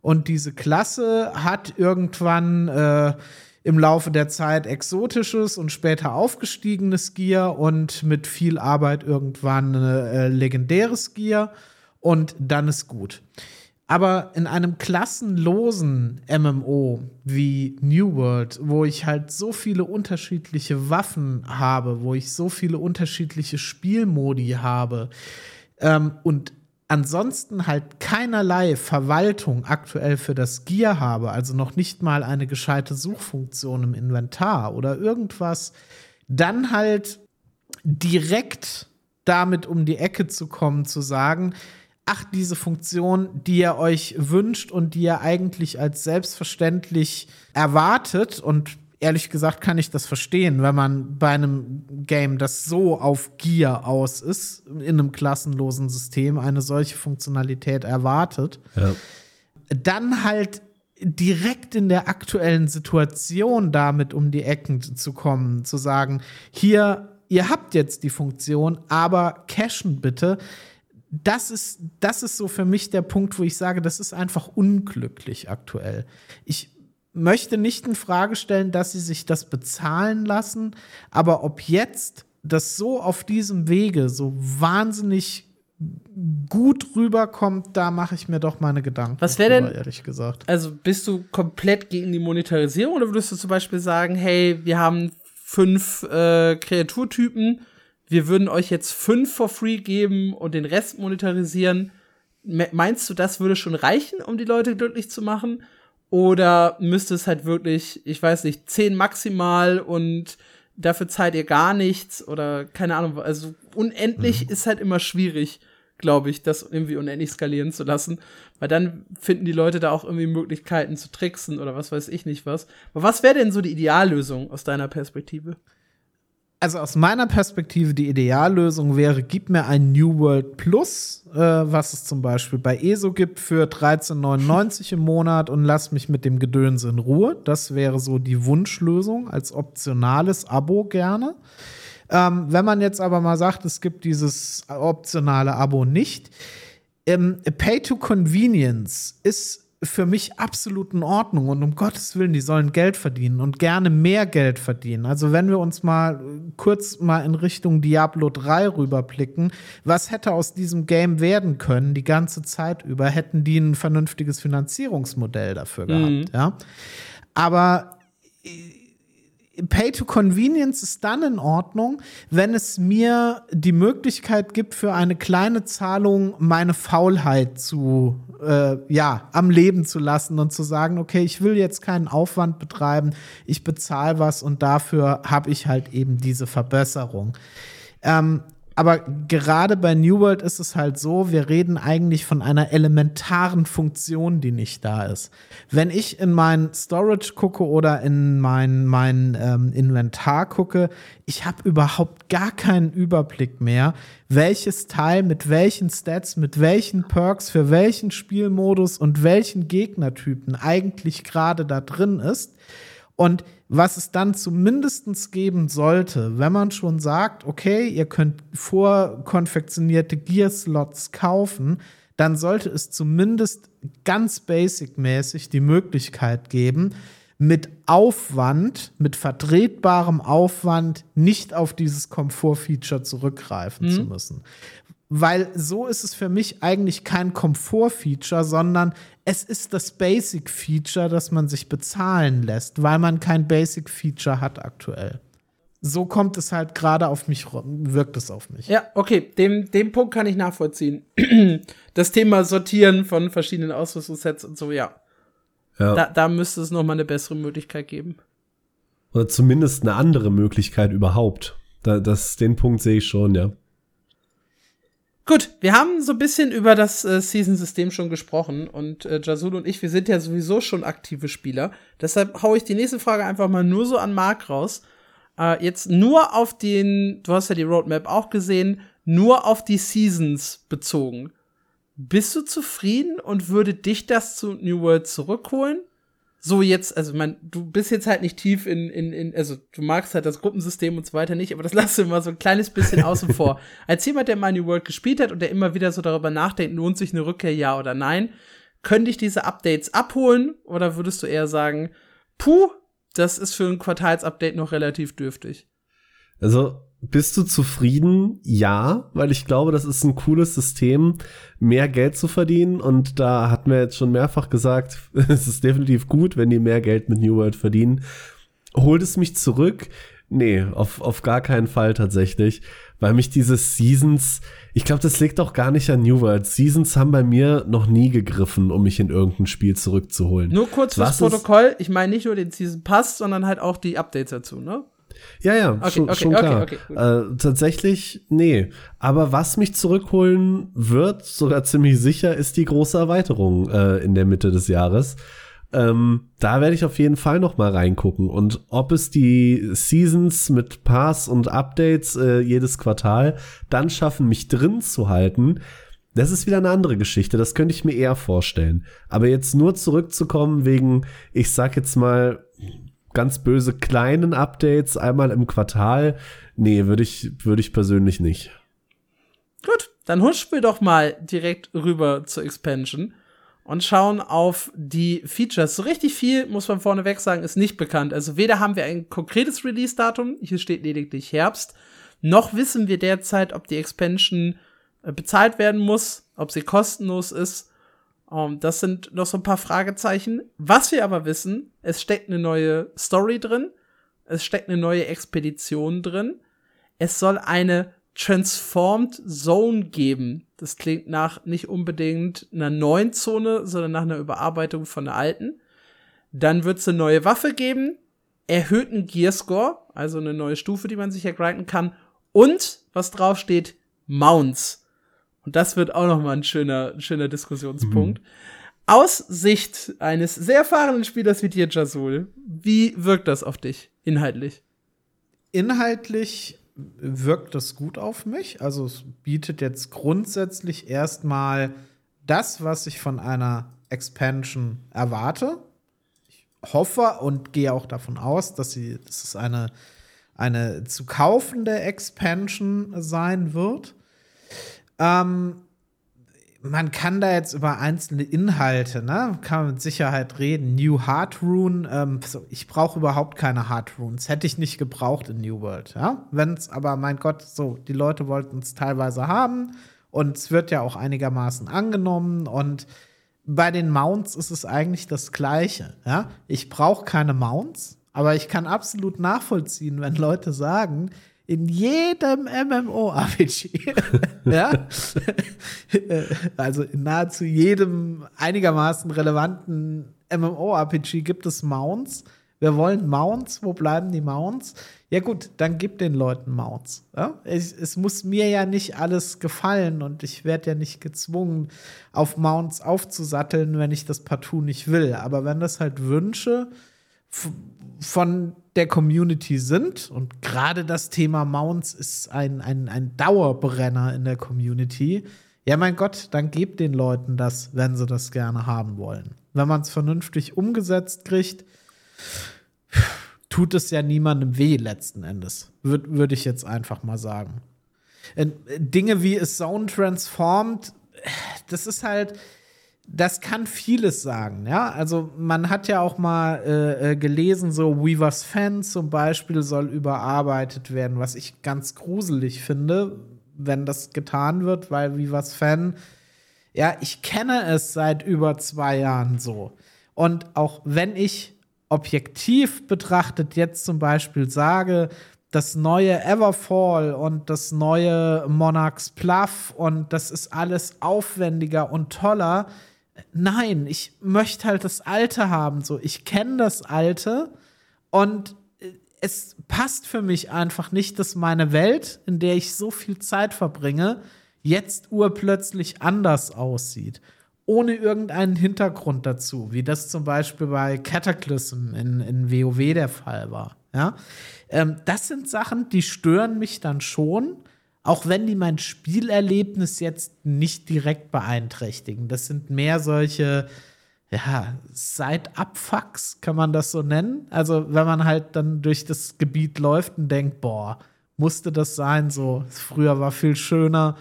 und diese Klasse hat irgendwann äh, im Laufe der Zeit exotisches und später aufgestiegenes Gear und mit viel Arbeit irgendwann äh, legendäres Gear und dann ist gut. Aber in einem klassenlosen MMO wie New World, wo ich halt so viele unterschiedliche Waffen habe, wo ich so viele unterschiedliche Spielmodi habe ähm, und ansonsten halt keinerlei Verwaltung aktuell für das Gear habe, also noch nicht mal eine gescheite Suchfunktion im Inventar oder irgendwas, dann halt direkt damit um die Ecke zu kommen, zu sagen, ach, diese Funktion, die ihr euch wünscht und die ihr eigentlich als selbstverständlich erwartet und ehrlich gesagt kann ich das verstehen, wenn man bei einem Game, das so auf Gier aus ist, in einem klassenlosen System eine solche Funktionalität erwartet, Ja. dann halt direkt in der aktuellen Situation damit um die Ecken zu kommen, zu sagen, hier, ihr habt jetzt die Funktion, aber cashen bitte. Das ist, das ist so für mich der Punkt, wo ich sage, das ist einfach unglücklich aktuell. Ich möchte nicht in Frage stellen, dass sie sich das bezahlen lassen, aber ob jetzt das so auf diesem Wege so wahnsinnig gut rüberkommt, da mache ich mir doch meine Gedanken. Was wär denn- ehrlich gesagt? Also bist du komplett gegen die Monetarisierung oder würdest du zum Beispiel sagen, hey, wir haben fünf äh, Kreaturtypen, wir würden euch jetzt fünf for free geben und den Rest monetarisieren? Me meinst du, das würde schon reichen, um die Leute glücklich zu machen? Oder müsste es halt wirklich, ich weiß nicht, zehn maximal und dafür zahlt ihr gar nichts oder keine Ahnung, also unendlich ist halt immer schwierig, glaube ich, das irgendwie unendlich skalieren zu lassen, weil dann finden die Leute da auch irgendwie Möglichkeiten zu tricksen oder was weiß ich nicht was. Aber was wäre denn so die Ideallösung aus deiner Perspektive? Also aus meiner Perspektive die Ideallösung wäre, gib mir ein New World Plus, äh, was es zum Beispiel bei ESO gibt für 13,99 im Monat und lass mich mit dem Gedöns in Ruhe. Das wäre so die Wunschlösung als optionales Abo gerne. Ähm, wenn man jetzt aber mal sagt, es gibt dieses optionale Abo nicht, ähm, Pay to Convenience ist für mich absolut in Ordnung und um Gottes Willen, die sollen Geld verdienen und gerne mehr Geld verdienen. Also wenn wir uns mal äh, kurz mal in Richtung Diablo 3 rüberblicken, was hätte aus diesem Game werden können die ganze Zeit über, hätten die ein vernünftiges Finanzierungsmodell dafür gehabt, ja. Aber Pay to Convenience ist dann in Ordnung, wenn es mir die Möglichkeit gibt, für eine kleine Zahlung meine Faulheit zu, äh, ja, am Leben zu lassen und zu sagen, okay, ich will jetzt keinen Aufwand betreiben, ich bezahle was und dafür habe ich halt eben diese Verbesserung. Ähm, aber gerade bei New World ist es halt so, wir reden eigentlich von einer elementaren Funktion, die nicht da ist. Wenn ich in mein Storage gucke oder in mein, mein ähm, Inventar gucke, ich habe überhaupt gar keinen Überblick mehr, welches Teil mit welchen Stats, mit welchen Perks, für welchen Spielmodus und welchen Gegnertypen eigentlich gerade da drin ist. Und was es dann zumindestens geben sollte, wenn man schon sagt, okay, ihr könnt vorkonfektionierte Gear-Slots kaufen, dann sollte es zumindest ganz basic-mäßig die Möglichkeit geben, mit Aufwand, mit vertretbarem Aufwand nicht auf dieses Komfort-Feature zurückgreifen zu müssen. Weil so ist es für mich eigentlich kein Komfort-Feature, sondern es ist das Basic-Feature, das man sich bezahlen lässt, weil man kein Basic-Feature hat aktuell. So kommt es halt gerade auf mich, wirkt es auf mich. Ja, okay, dem, dem Punkt kann ich nachvollziehen. das Thema Sortieren von verschiedenen Ausrüstungssets und so, ja. Ja. Da, da müsste es noch mal eine bessere Möglichkeit geben. Oder zumindest eine andere Möglichkeit überhaupt. Da, das, den Punkt sehe ich schon, ja. Gut, wir haben so ein bisschen über das äh, Season-System schon gesprochen und äh, Jasul und ich, wir sind ja sowieso schon aktive Spieler. Deshalb hau ich die nächste Frage einfach mal nur so an Marc raus. Äh, jetzt nur auf den, du hast ja die Roadmap auch gesehen, nur auf die Seasons bezogen. Bist du zufrieden und würde dich das zu New World zurückholen? So jetzt, also man, du bist jetzt halt nicht tief in, in, in, also du magst halt das Gruppensystem und so weiter nicht, aber das lass du mal so ein kleines bisschen außen vor. Als jemand, der mal New World gespielt hat und der immer wieder so darüber nachdenkt, lohnt sich eine Rückkehr, ja oder nein, können dich diese Updates abholen oder würdest du eher sagen, puh, das ist für ein Quartalsupdate noch relativ dürftig? Also, bist du zufrieden? Ja, weil ich glaube, das ist ein cooles System, mehr Geld zu verdienen. Und da hatten wir jetzt schon mehrfach gesagt, es ist definitiv gut, wenn die mehr Geld mit New World verdienen. Holt es mich zurück? Nee, auf, auf gar keinen Fall tatsächlich. Weil mich diese Seasons, ich glaube, das liegt auch gar nicht an New World. Seasons haben bei mir noch nie gegriffen, um mich in irgendein Spiel zurückzuholen. Nur kurz fürs Protokoll, ich meine nicht nur den Season Pass, sondern halt auch die Updates dazu, ne? Ja, ja, Okay, schon, okay, schon klar. okay, äh, tatsächlich, nee. Aber was mich zurückholen wird, sogar ziemlich sicher, ist die große Erweiterung äh, in der Mitte des Jahres. Ähm, da werde ich auf jeden Fall noch mal reingucken. Und ob es die Seasons mit Pass und Updates äh, jedes Quartal dann schaffen, mich drin zu halten, das ist wieder eine andere Geschichte. Das könnte ich mir eher vorstellen. Aber jetzt nur zurückzukommen wegen, ich sag jetzt mal, ganz böse kleinen Updates einmal im Quartal, nee, würde ich, würde ich persönlich nicht. Gut, dann huschen wir doch mal direkt rüber zur Expansion und schauen auf die Features. So richtig viel, muss man vorneweg sagen, ist nicht bekannt. Also weder haben wir ein konkretes Release-Datum, hier steht lediglich Herbst, noch wissen wir derzeit, ob die Expansion äh, bezahlt werden muss, ob sie kostenlos ist. Um, ähm, das sind noch so ein paar Fragezeichen. Was wir aber wissen, es steckt eine neue Story drin, es steckt eine neue Expedition drin, es soll eine Transformed Zone geben. Das klingt nach nicht unbedingt einer neuen Zone, sondern nach einer Überarbeitung von der alten. Dann wird es eine neue Waffe geben, erhöhten Gearscore, also eine neue Stufe, die man sich ergrinden kann. Und, was drauf steht, Mounts. Und das wird auch noch mal ein schöner, schöner Diskussionspunkt. Mhm. Aus Sicht eines sehr erfahrenen Spielers wie dir, Jasul, wie wirkt das auf dich inhaltlich? Inhaltlich wirkt das gut auf mich. Also es bietet jetzt grundsätzlich erstmal das, was ich von einer Expansion erwarte. Ich hoffe und gehe auch davon aus, dass, sie, dass es eine, eine zu kaufende Expansion sein wird. Ähm, man kann da jetzt über einzelne Inhalte, ne, kann man mit Sicherheit reden. New Heart Rune, ähm, so, ich brauche überhaupt keine Heart Runes. Hätte ich nicht gebraucht in New World, ja. Wenn es aber, mein Gott, so, die Leute wollten es teilweise haben und es wird ja auch einigermaßen angenommen und bei den Mounts ist es eigentlich das Gleiche, ja. Ich brauche keine Mounts, aber ich kann absolut nachvollziehen, wenn Leute sagen, in jedem MMO-RPG. ja? also in nahezu jedem einigermaßen relevanten MMO-RPG gibt es Mounts. Wir wollen Mounts. Wo bleiben die Mounts? Ja, gut, dann gib den Leuten Mounts. Ja? Es, es, muss mir ja nicht alles gefallen und ich werde ja nicht gezwungen, auf Mounts aufzusatteln, wenn ich das partout nicht will. Aber wenn das halt Wünsche von der Community sind. Und gerade das Thema Mounts ist ein, ein, ein Dauerbrenner in der Community. Ja, mein Gott, dann gebt den Leuten das, wenn sie das gerne haben wollen. Wenn man es vernünftig umgesetzt kriegt, tut es ja niemandem weh letzten Endes. Würde würd ich jetzt einfach mal sagen. Äh, Dinge wie es Zone Transformed, das ist halt, das kann vieles sagen, ja. Also man hat ja auch mal äh, äh, gelesen, so Weavers Fan zum Beispiel soll überarbeitet werden, was ich ganz gruselig finde, wenn das getan wird, weil Weavers Fan, ja, ich kenne es seit über zwei Jahren so. Und auch wenn ich objektiv betrachtet jetzt zum Beispiel sage, das neue Everfall und das neue Monarchs Pluff und das ist alles aufwendiger und toller, nein, ich möchte halt das Alte haben. So, ich kenne das Alte und äh, es passt für mich einfach nicht, dass meine Welt, in der ich so viel Zeit verbringe, jetzt urplötzlich anders aussieht. Ohne irgendeinen Hintergrund dazu, wie das zum Beispiel bei Cataclysm in, in WoW der Fall war. Ja? Ähm, das sind Sachen, die stören mich dann schon auch wenn die mein Spielerlebnis jetzt nicht direkt beeinträchtigen. Das sind mehr solche, ja, Side-Up-Fucks, kann man das so nennen. Also, wenn man halt dann durch das Gebiet läuft und denkt, boah, musste das sein, so, früher war viel schöner.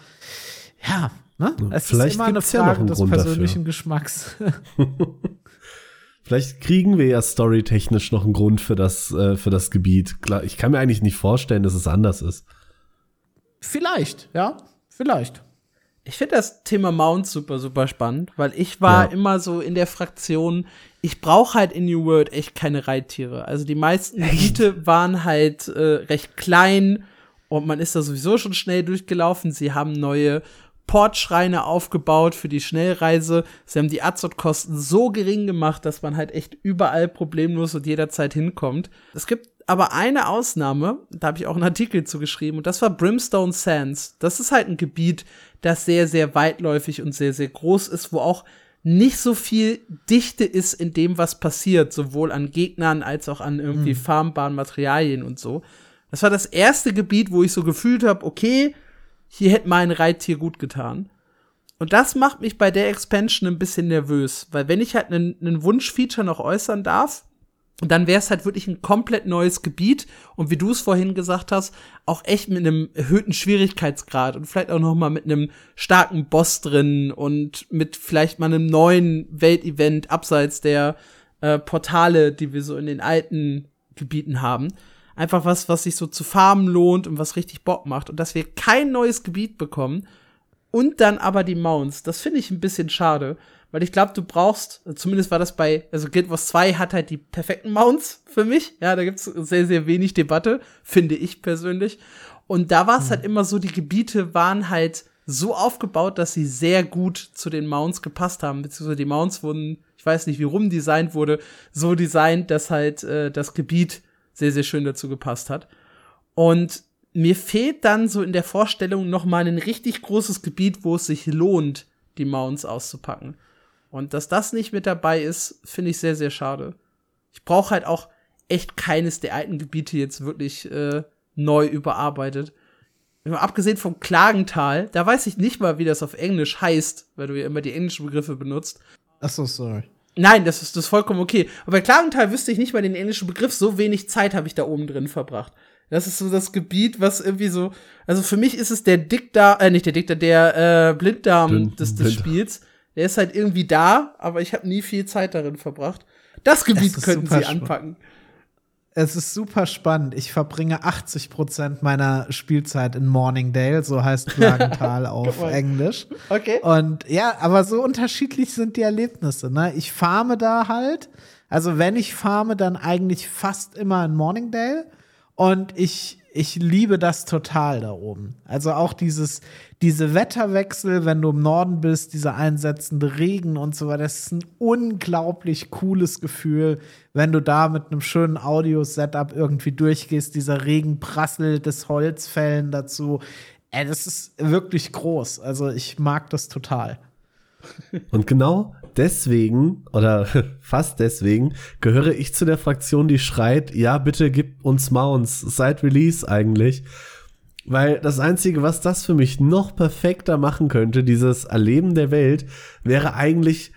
Ja, ne? Es Vielleicht ist immer eine Frage ja des Grund persönlichen dafür. Geschmacks. Vielleicht kriegen wir ja storytechnisch noch einen Grund für das, äh, für das Gebiet. Klar, ich kann mir eigentlich nicht vorstellen, dass es anders ist. Vielleicht, ja, vielleicht. Ich finde das Thema Mount super, super spannend, weil ich war ja. immer so in der Fraktion, ich brauche halt in New World echt keine Reittiere. Also die meisten Gebiete waren halt äh, recht klein und man ist da sowieso schon schnell durchgelaufen. Sie haben neue Portschreine aufgebaut für die Schnellreise. Sie haben die Azot-Kosten so gering gemacht, dass man halt echt überall problemlos und jederzeit hinkommt. Es gibt aber eine Ausnahme, da habe ich auch einen Artikel zu geschrieben, und das war Brimstone Sands. Das ist halt ein Gebiet, das sehr, sehr weitläufig und sehr, sehr groß ist, wo auch nicht so viel Dichte ist in dem, was passiert, sowohl an Gegnern als auch an irgendwie mhm. farmbaren Materialien und so. Das war das erste Gebiet, wo ich so gefühlt habe, okay, hier hätte mein Reittier gut getan. Und das macht mich bei der Expansion ein bisschen nervös, weil wenn ich halt einen Wunschfeature noch äußern darf, dann wäre es halt wirklich ein komplett neues Gebiet und wie du es vorhin gesagt hast, auch echt mit einem erhöhten Schwierigkeitsgrad und vielleicht auch noch mal mit einem starken Boss drin und mit vielleicht mal einem neuen Weltevent abseits der äh, Portale, die wir so in den alten Gebieten haben. Einfach was, was sich so zu farmen lohnt und was richtig Bock macht und dass wir kein neues Gebiet bekommen und dann aber die Mounts. Das finde ich ein bisschen schade, weil ich glaube, du brauchst, zumindest war das bei, also Guild Wars 2 hat halt die perfekten Mounts für mich. Ja, da gibt's sehr, sehr wenig Debatte, finde ich persönlich. Und da war es mhm. halt immer so, die Gebiete waren halt so aufgebaut, dass sie sehr gut zu den Mounts gepasst haben, beziehungsweise die Mounts wurden, ich weiß nicht, wie rum designt wurde, so designt, dass halt äh, das Gebiet sehr, sehr schön dazu gepasst hat. Und mir fehlt dann so in der Vorstellung noch mal ein richtig großes Gebiet, wo es sich lohnt, die Mounts auszupacken. Und dass das nicht mit dabei ist, finde ich sehr, sehr schade. Ich brauche halt auch echt keines der alten Gebiete jetzt wirklich äh, neu überarbeitet. Abgesehen vom Klagental, da weiß ich nicht mal, wie das auf Englisch heißt, weil du ja immer die englischen Begriffe benutzt. Ach so, sorry. Nein, das ist, das ist vollkommen okay. Aber bei Klagental wüsste ich nicht mal den englischen Begriff, so wenig Zeit habe ich da oben drin verbracht. Das ist so das Gebiet, was irgendwie so, also für mich ist es der Dickdarm, äh, nicht der Dickdarm, der äh, Blinddarm des, des Spiels. Der ist halt irgendwie da, aber ich habe nie viel Zeit darin verbracht. Das Gebiet könnten sie anpacken. Es ist super spannend. Ich verbringe 80 Prozent meiner Spielzeit in Morningdale, so heißt Klagental auf Englisch. Okay. Und ja, aber so unterschiedlich sind die Erlebnisse. Ne? Ich farme da halt. Also wenn ich farme, dann eigentlich fast immer in Morningdale. Und ich, ich liebe das total da oben. Also auch dieses, diese Wetterwechsel, wenn du im Norden bist, dieser einsetzende Regen und so weiter, das ist ein unglaublich cooles Gefühl, wenn du da mit einem schönen Audio-Setup irgendwie durchgehst, dieser Regen prasselt, das Holzfällen dazu. Ey, das ist wirklich groß. Also ich mag das total. Und genau deswegen oder fast deswegen gehöre ich zu der Fraktion, die schreit, ja, bitte gib uns Mounts seit Release eigentlich. Weil das Einzige, was das für mich noch perfekter machen könnte, dieses Erleben der Welt, wäre eigentlich,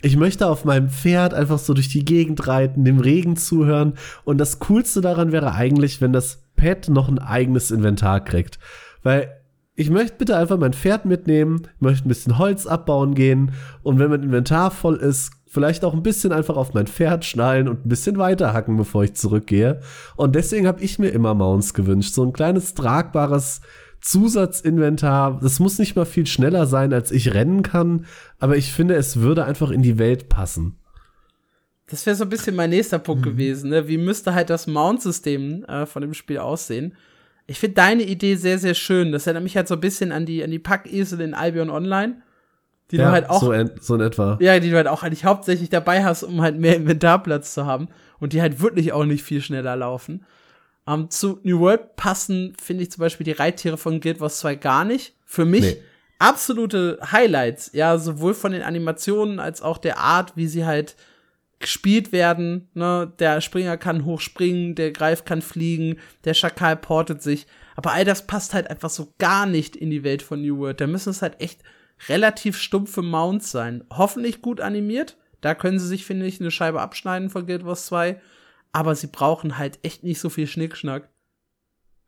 ich möchte auf meinem Pferd einfach so durch die Gegend reiten, dem Regen zuhören. Und das Coolste daran wäre eigentlich, wenn das Pet noch ein eigenes Inventar kriegt. Weil ich möchte bitte einfach mein Pferd mitnehmen, möchte ein bisschen Holz abbauen gehen und wenn mein Inventar voll ist, vielleicht auch ein bisschen einfach auf mein Pferd schnallen und ein bisschen weiterhacken, bevor ich zurückgehe. Und deswegen habe ich mir immer Mounts gewünscht. So ein kleines tragbares Zusatzinventar. Das muss nicht mal viel schneller sein, als ich rennen kann, aber ich finde, es würde einfach in die Welt passen. Das wäre so ein bisschen mein nächster Punkt mhm. gewesen. Ne? Wie müsste halt das Mount-System äh, von dem Spiel aussehen? Ich finde deine Idee sehr, sehr schön. Das erinnert mich halt so ein bisschen an die, an die Packesel in Albion Online. Die ja, du halt auch. So, in, so in etwa. Ja, die du halt auch eigentlich hauptsächlich dabei hast, um halt mehr Inventarplatz zu haben. Und die halt wirklich auch nicht viel schneller laufen. Um, ähm, zu New World passen, finde ich zum Beispiel die Reittiere von Guild Wars 2 gar nicht. Für mich nee. absolute Highlights. Ja, sowohl von den Animationen als auch der Art, wie sie halt gespielt werden. Ne? Der Springer kann hochspringen, der Greif kann fliegen, der Schakal portet sich. Aber all das passt halt einfach so gar nicht in die Welt von New World. Da müssen es halt echt relativ stumpfe Mounts sein. Hoffentlich gut animiert. Da können sie sich, finde ich, eine Scheibe abschneiden von Guild Wars 2. Aber sie brauchen halt echt nicht so viel Schnickschnack.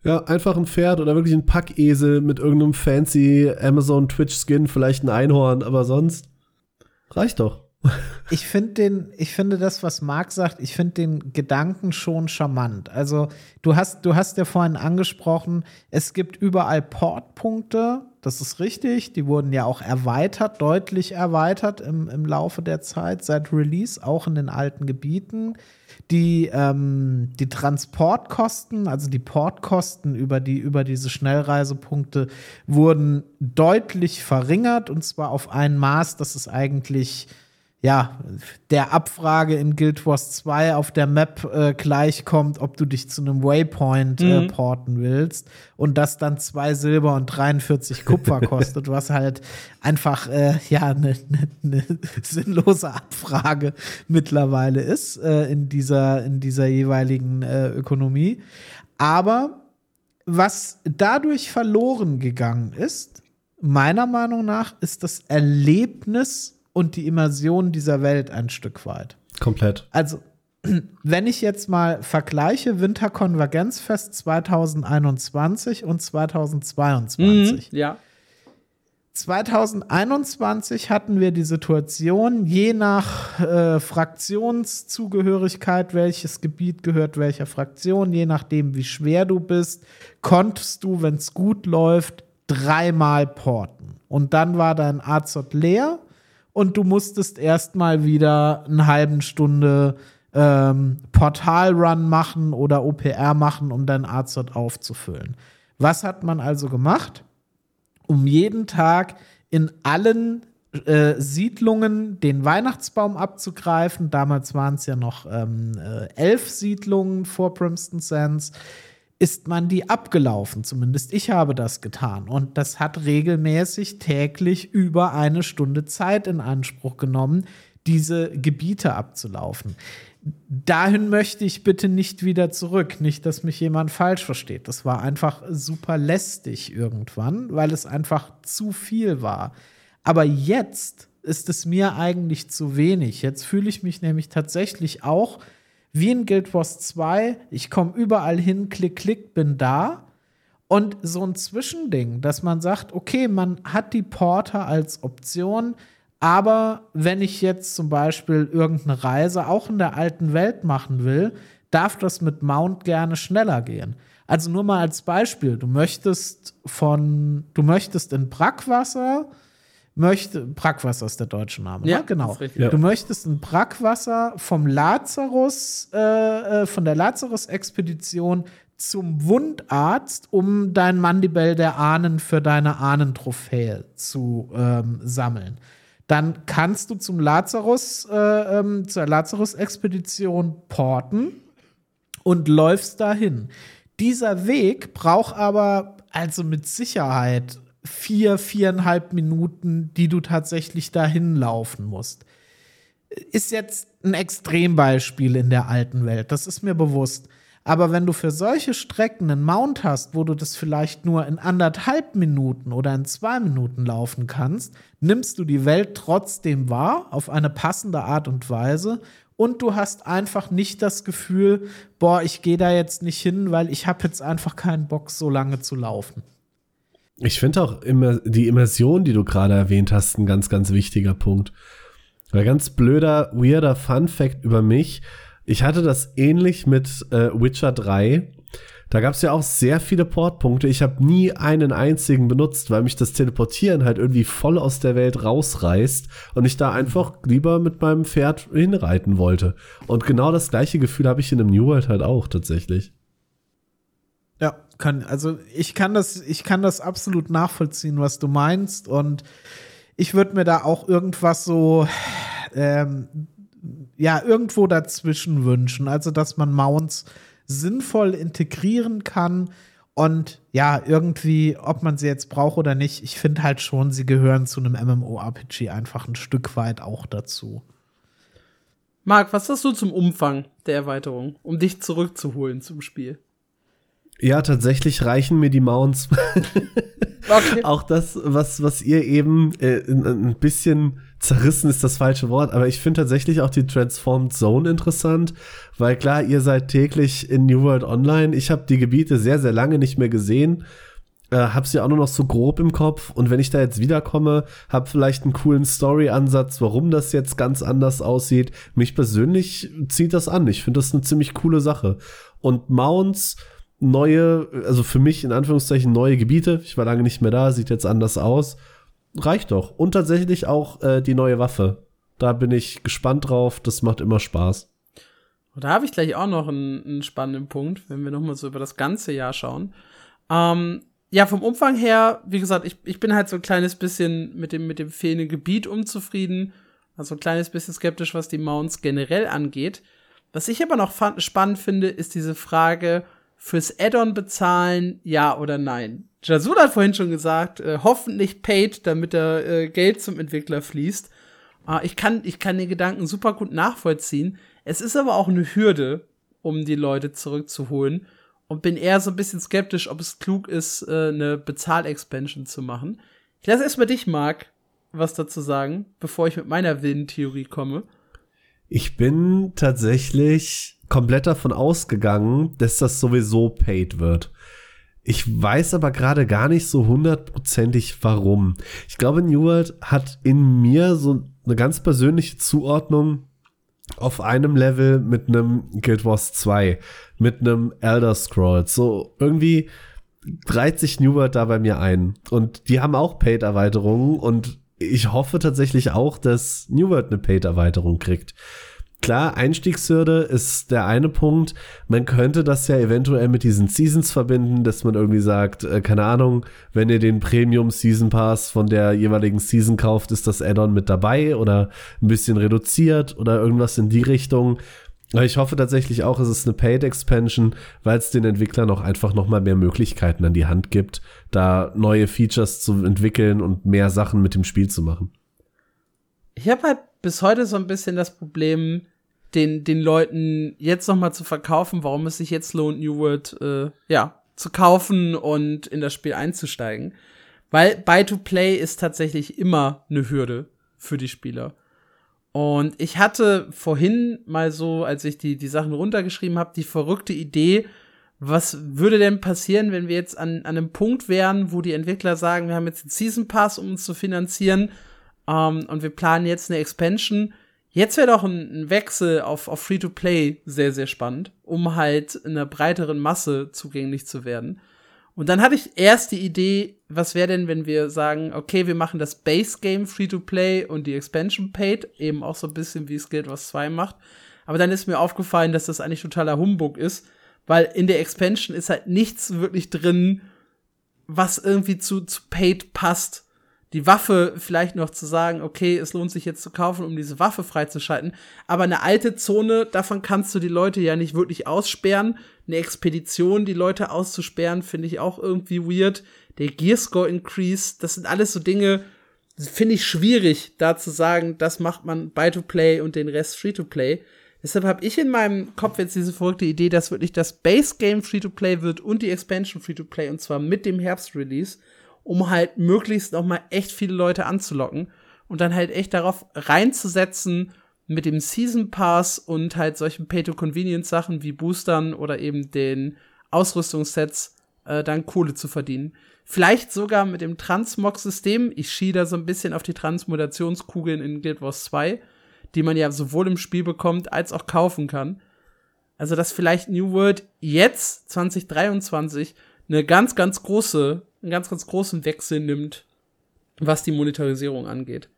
Ja, einfach ein Pferd oder wirklich ein Packesel mit irgendeinem fancy Amazon Twitch Skin, vielleicht ein Einhorn, aber sonst reicht doch ich finde den, ich finde das, was Marc sagt, ich finde den Gedanken schon charmant. Also du hast, du hast ja vorhin angesprochen, es gibt überall Portpunkte. Das ist richtig. Die wurden ja auch erweitert, deutlich erweitert im, im Laufe der Zeit seit Release, auch in den alten Gebieten. Die, ähm, die Transportkosten, also die Portkosten über, die, über diese Schnellreisepunkte, wurden deutlich verringert und zwar auf ein Maß, das ist eigentlich ja, der Abfrage in Guild Wars 2 auf der Map äh, gleichkommt, ob du dich zu einem Waypoint äh, Mhm. porten willst und das dann zwei Silber und 43 Kupfer kostet, was halt einfach äh, ja eine ne, ne sinnlose Abfrage mittlerweile ist äh, in dieser in dieser jeweiligen äh, Ökonomie. Aber was dadurch verloren gegangen ist, meiner Meinung nach, ist das Erlebnis und die Immersion dieser Welt ein Stück weit. Komplett. Also, wenn ich jetzt mal vergleiche Winterkonvergenzfest 2021 und 2022. Mhm, ja. 2021 hatten wir die Situation, je nach äh, Fraktionszugehörigkeit, welches Gebiet gehört welcher Fraktion, je nachdem, wie schwer du bist, konntest du, wenn es gut läuft, dreimal porten. Und dann war dein Azot leer und du musstest erstmal wieder eine halben Stunde ähm, Portal-Run machen oder OPR machen, um dein Azot aufzufüllen. Was hat man also gemacht? um jeden Tag in allen äh, Siedlungen den Weihnachtsbaum abzugreifen. Damals waren es ja noch ähm, äh, elf Siedlungen vor Primston Sands. Ist man die abgelaufen? Zumindest ich habe das getan. Und das hat regelmäßig täglich über eine Stunde Zeit in Anspruch genommen, diese Gebiete abzulaufen. Dahin möchte ich bitte nicht wieder zurück. Nicht, dass mich jemand falsch versteht. Das war einfach super lästig irgendwann, weil es einfach zu viel war. Aber jetzt ist es mir eigentlich zu wenig. Jetzt fühle ich mich nämlich tatsächlich auch wie in Guild Wars 2. Ich komme überall hin, klick, klick, bin da. Und so ein Zwischending, dass man sagt, okay, man hat die Porter als Option, aber wenn ich jetzt zum Beispiel irgendeine Reise auch in der alten Welt machen will, darf das mit Mount gerne schneller gehen. Also nur mal als Beispiel, du möchtest von, du möchtest in Brackwasser, möchte, Brackwasser ist der deutsche Name, Ja, ne? genau. Ja. Du möchtest in Brackwasser vom Lazarus, äh, äh, von der Lazarus-Expedition zum Wundarzt, um dein Mandibel der Ahnen für deine Ahnentrophäe zu ähm, sammeln. Dann kannst du zum Lazarus, äh, ähm, zur Lazarus-Expedition porten und läufst dahin. Dieser Weg braucht aber also mit Sicherheit vier, viereinhalb Minuten, die du tatsächlich dahin laufen musst. Ist jetzt ein Extrembeispiel in der alten Welt, das ist mir bewusst. Aber wenn du für solche Strecken einen Mount hast, wo du das vielleicht nur in anderthalb Minuten oder in zwei Minuten laufen kannst, nimmst du die Welt trotzdem wahr, auf eine passende Art und Weise. Und du hast einfach nicht das Gefühl, boah, ich gehe da jetzt nicht hin, weil ich habe jetzt einfach keinen Bock, so lange zu laufen. Ich finde auch immer die Immersion, die du gerade erwähnt hast, ein ganz, ganz wichtiger Punkt. Weil ganz blöder, weirder Fun Fact über mich. Ich hatte das ähnlich mit äh, Witcher 3. Da gab es ja auch sehr viele Portpunkte. Ich habe nie einen einzigen benutzt, weil mich das Teleportieren halt irgendwie voll aus der Welt rausreißt und ich da einfach lieber mit meinem Pferd hinreiten wollte. Und genau das gleiche Gefühl habe ich in einem New World halt auch tatsächlich. Ja, kann, also ich kann das, ich kann das absolut nachvollziehen, was du meinst. Und ich würde mir da auch irgendwas so, ähm, ja, irgendwo dazwischen wünschen. Also, dass man Mounts sinnvoll integrieren kann. Und ja, irgendwie, ob man sie jetzt braucht oder nicht, ich finde halt schon, sie gehören zu einem MMORPG einfach ein Stück weit auch dazu. Marc, was hast du zum Umfang der Erweiterung, um dich zurückzuholen zum Spiel? Ja, tatsächlich reichen mir die Mounts. Okay. auch das, was, was ihr eben äh, ein, bisschen zerrissen ist das falsche Wort, aber ich finde tatsächlich auch die Transformed Zone interessant, weil klar, ihr seid täglich in New World Online. Ich habe die Gebiete sehr, sehr lange nicht mehr gesehen. Äh, hab sie auch nur noch so grob im Kopf und wenn ich da jetzt wiederkomme, hab vielleicht einen coolen Story-Ansatz, warum das jetzt ganz anders aussieht. Mich persönlich zieht das an. Ich finde das eine ziemlich coole Sache. Und Mounts, neue, also für mich in Anführungszeichen neue Gebiete. Ich war lange nicht mehr da, sieht jetzt anders aus. Reicht doch. Und tatsächlich auch äh, die neue Waffe. Da bin ich gespannt drauf. Das macht immer Spaß. Da habe ich gleich auch noch einen, einen spannenden Punkt, wenn wir noch mal so über das ganze Jahr schauen. Ähm, ja, vom Umfang her, wie gesagt, ich, ich bin halt so ein kleines bisschen mit dem, mit dem fehlenden Gebiet unzufrieden. Also ein kleines bisschen skeptisch, was die Mounts generell angeht. Was ich aber noch spannend finde, ist diese Frage, fürs Add-on bezahlen, ja oder nein? Jasul hat vorhin schon gesagt, äh, hoffentlich paid, damit da äh, Geld zum Entwickler fließt. Äh, ich, kann, ich kann den Gedanken super gut nachvollziehen. Es ist aber auch eine Hürde, um die Leute zurückzuholen. Und bin eher so ein bisschen skeptisch, ob es klug ist, äh, eine Bezahl-Expansion zu machen. Ich lasse erstmal dich, Marc, was dazu sagen, bevor ich mit meiner wilden Theorie komme. Ich bin tatsächlich komplett davon ausgegangen, dass das sowieso paid wird. Ich weiß aber gerade gar nicht so hundertprozentig warum. Ich glaube, New World hat in mir so eine ganz persönliche Zuordnung auf einem Level mit einem Guild Wars 2, mit einem Elder Scrolls. So irgendwie reiht sich New World da bei mir ein. Und die haben auch Paid-Erweiterungen und ich hoffe tatsächlich auch, dass New World eine Paid-Erweiterung kriegt. Klar, Einstiegshürde ist der eine Punkt. Man könnte das ja eventuell mit diesen Seasons verbinden, dass man irgendwie sagt, äh, keine Ahnung, wenn ihr den Premium Season Pass von der jeweiligen Season kauft, ist das Add-on mit dabei oder ein bisschen reduziert oder irgendwas in die Richtung. Ich hoffe tatsächlich auch, es ist eine Paid Expansion, weil es den Entwicklern auch einfach noch mal mehr Möglichkeiten an die Hand gibt, da neue Features zu entwickeln und mehr Sachen mit dem Spiel zu machen. Ich habe halt bis heute so ein bisschen das Problem, den, den Leuten jetzt noch mal zu verkaufen, warum es sich jetzt lohnt, New World, äh, ja, zu kaufen und in das Spiel einzusteigen. Weil Buy-to-Play ist tatsächlich immer eine Hürde für die Spieler. Und ich hatte vorhin mal so, als ich die, die Sachen runtergeschrieben habe, die verrückte Idee, was würde denn passieren, wenn wir jetzt an, an einem Punkt wären, wo die Entwickler sagen, wir haben jetzt den Season Pass, um uns zu finanzieren, ähm, und wir planen jetzt eine Expansion. Jetzt wäre doch ein, ein, Wechsel auf, auf Free-to-Play sehr, sehr spannend, um halt einer breiteren Masse zugänglich zu werden. Und dann hatte ich erst die Idee, was wäre denn, wenn wir sagen, okay, wir machen das Base-Game Free-to-Play und die Expansion paid, eben auch so ein bisschen wie es Guild Wars 2 macht. Aber dann ist mir aufgefallen, dass das eigentlich totaler Humbug ist, weil in der Expansion ist halt nichts wirklich drin, was irgendwie zu, zu paid passt die Waffe vielleicht noch zu sagen, okay, es lohnt sich jetzt zu kaufen, um diese Waffe freizuschalten. Aber eine alte Zone, davon kannst du die Leute ja nicht wirklich aussperren. Eine Expedition, die Leute auszusperren, finde ich auch irgendwie weird. Der Gearscore Increase, das sind alles so Dinge, finde ich schwierig, da zu sagen, das macht man Buy-to-Play und den Rest Free-to-Play. Deshalb habe ich in meinem Kopf jetzt diese verrückte Idee, dass wirklich das Base-Game Free-to-Play wird und die Expansion Free-to-Play und zwar mit dem Herbst-Release um halt möglichst noch mal echt viele Leute anzulocken und dann halt echt darauf reinzusetzen mit dem Season Pass und halt solchen Pay-to-Convenience-Sachen wie Boostern oder eben den Ausrüstungssets äh, dann Kohle zu verdienen. Vielleicht sogar mit dem Transmog-System. Ich schiehe da so ein bisschen auf die Transmutationskugeln in Guild Wars 2, die man ja sowohl im Spiel bekommt als auch kaufen kann. Also, dass vielleicht New World jetzt, 2023, eine ganz, ganz große einen ganz, ganz großen Wechsel nimmt, was die Monetarisierung angeht.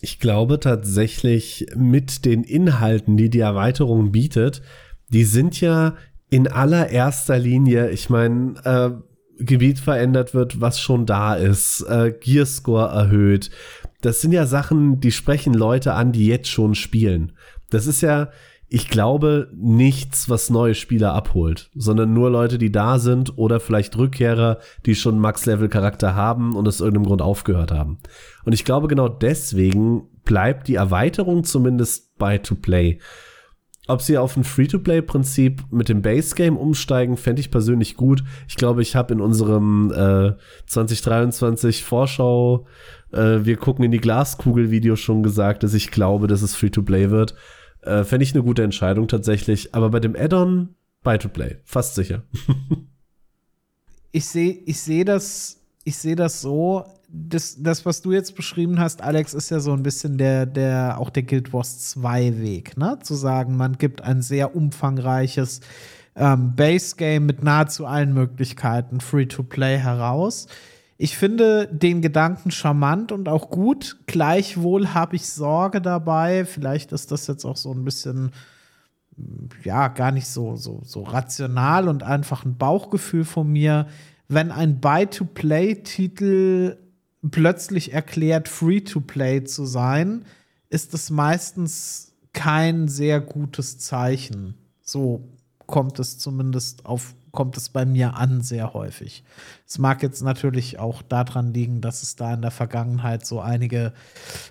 Ich glaube tatsächlich mit den Inhalten, die die Erweiterung bietet, die sind ja in allererster Linie, ich meine, äh, Gebiet verändert wird, was schon da ist, äh, Gearscore erhöht. Das sind ja Sachen, die sprechen Leute an, die jetzt schon spielen. Das ist ja, ich glaube, nichts, was neue Spieler abholt, sondern nur Leute, die da sind oder vielleicht Rückkehrer, die schon Max-Level-Charakter haben und aus irgendeinem Grund aufgehört haben. Und ich glaube, genau deswegen bleibt die Erweiterung zumindest bei to play. Ob sie auf ein Free-to-Play-Prinzip mit dem Base-Game umsteigen, fände ich persönlich gut. Ich glaube, ich habe in unserem äh, 2023 Vorschau, äh, wir gucken in die Glaskugel-Video schon gesagt, dass ich glaube, dass es Free-to-Play wird. Äh, Fände ich eine gute Entscheidung tatsächlich. Aber bei dem Add-on, Buy-to-Play, fast sicher. ich sehe ich seh das, seh das so, das, das, was du jetzt beschrieben hast, Alex, ist ja so ein bisschen der, der, auch der Guild Wars 2 Weg, ne? Zu sagen, man gibt ein sehr umfangreiches ähm, Base-Game mit nahezu allen Möglichkeiten Free-to-Play heraus. Ich finde den Gedanken charmant und auch gut. Gleichwohl habe ich Sorge dabei. Vielleicht ist das jetzt auch so ein bisschen, ja, gar nicht so, so, so rational und einfach ein Bauchgefühl von mir. Wenn ein Buy-to-Play-Titel plötzlich erklärt, Free-to-Play zu sein, ist es meistens kein sehr gutes Zeichen. So kommt es zumindest auf kommt es bei mir an sehr häufig. Es mag jetzt natürlich auch daran liegen, dass es da in der Vergangenheit so einige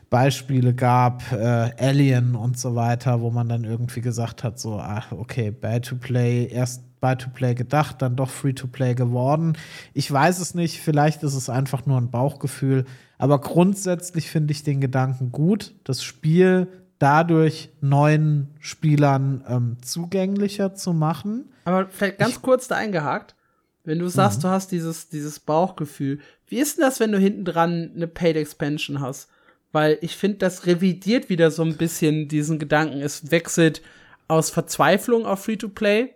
Beispiele gab, äh, Alien und so weiter, wo man dann irgendwie gesagt hat, so, ach, okay, Bad to Play, erst Buy to Play gedacht, dann doch Free to Play geworden. Ich weiß es nicht, vielleicht ist es einfach nur ein Bauchgefühl, aber grundsätzlich finde ich den Gedanken gut, das Spiel dadurch neuen Spielern ähm, zugänglicher zu machen. Aber vielleicht ganz ich, kurz da eingehakt, wenn du sagst, mhm. du hast dieses, dieses Bauchgefühl, wie ist denn das, wenn du hinten dran eine Paid Expansion hast? Weil ich finde, das revidiert wieder so ein bisschen diesen Gedanken. Es wechselt aus Verzweiflung auf Free-to-Play,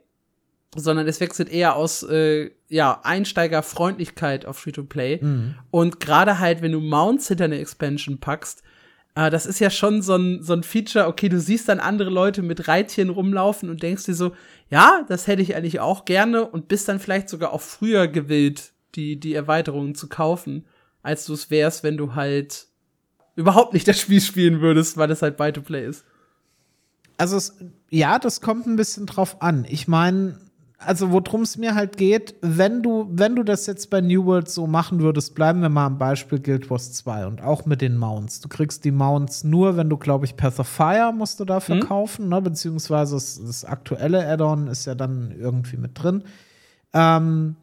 sondern es wechselt eher aus äh, ja, Einsteigerfreundlichkeit auf Free-to-Play. Mhm. Und gerade halt, wenn du Mounts hinter eine Expansion packst, äh, das ist ja schon so ein, so ein Feature, okay, du siehst dann andere Leute mit Reitchen rumlaufen und denkst dir so, ja, das hätte ich eigentlich auch gerne und bist dann vielleicht sogar auch früher gewillt, die, die Erweiterungen zu kaufen, als du es wärst, wenn du halt überhaupt nicht das Spiel spielen würdest, weil es halt Buy-to-Play ist. Also, es, ja, das kommt ein bisschen drauf an. Ich meine, also worum es mir halt geht, wenn du, wenn du das jetzt bei New World so machen würdest, bleiben wir mal am Beispiel Guild Wars 2 und auch mit den Mounts. Du kriegst die Mounts nur, wenn du, glaube ich, Path of Fire musst du dafür mhm. kaufen, ne? beziehungsweise das, das aktuelle Add-on ist ja dann irgendwie mit drin. Ähm,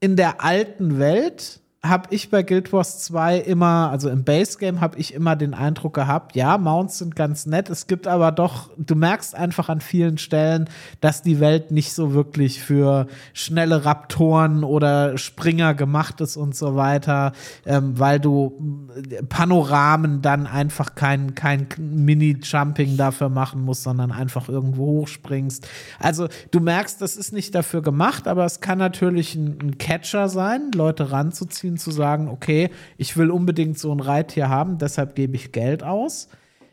in der alten Welt habe ich bei Guild Wars 2 immer, also im Base Game habe ich immer den Eindruck gehabt, ja, Mounts sind ganz nett, es gibt aber doch, du merkst einfach an vielen Stellen, dass die Welt nicht so wirklich für schnelle Raptoren oder Springer gemacht ist und so weiter, ähm, weil du äh, Panoramen dann einfach kein, kein Mini-Jumping dafür machen musst, sondern einfach irgendwo hochspringst. Also du merkst, das ist nicht dafür gemacht, aber es kann natürlich ein, ein Catcher sein, Leute ranzuziehen nachvollziehen, zu sagen, okay, ich will unbedingt so ein Reittier haben, deshalb gebe ich Geld aus.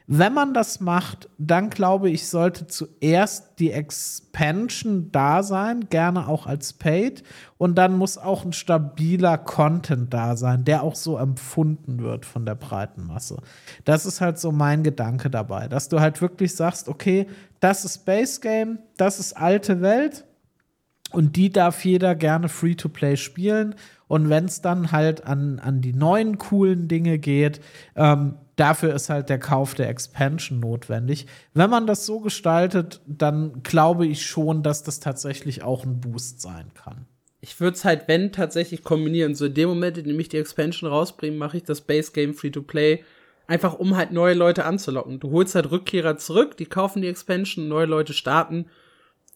Wenn man das macht, dann glaube ich, sollte zuerst die Expansion da sein, gerne auch als Paid. Und dann muss auch ein stabiler Content da sein, der auch so empfunden wird von der breiten Masse. Das ist halt so mein Gedanke dabei, dass du halt wirklich sagst, okay, das ist Base Game, das ist alte Welt. Und die darf jeder gerne Free-to-Play spielen. Und wenn es dann halt an, an die neuen coolen Dinge geht, ähm, dafür ist halt der Kauf der Expansion notwendig. Wenn man das so gestaltet, dann glaube ich schon, dass das tatsächlich auch ein Boost sein kann. Ich würde es halt, wenn, tatsächlich kombinieren. So in dem Moment, in dem ich die Expansion rausbringe, mache ich das Base Game Free-to-Play. Einfach um halt neue Leute anzulocken. Du holst halt Rückkehrer zurück, die kaufen die Expansion, neue Leute starten.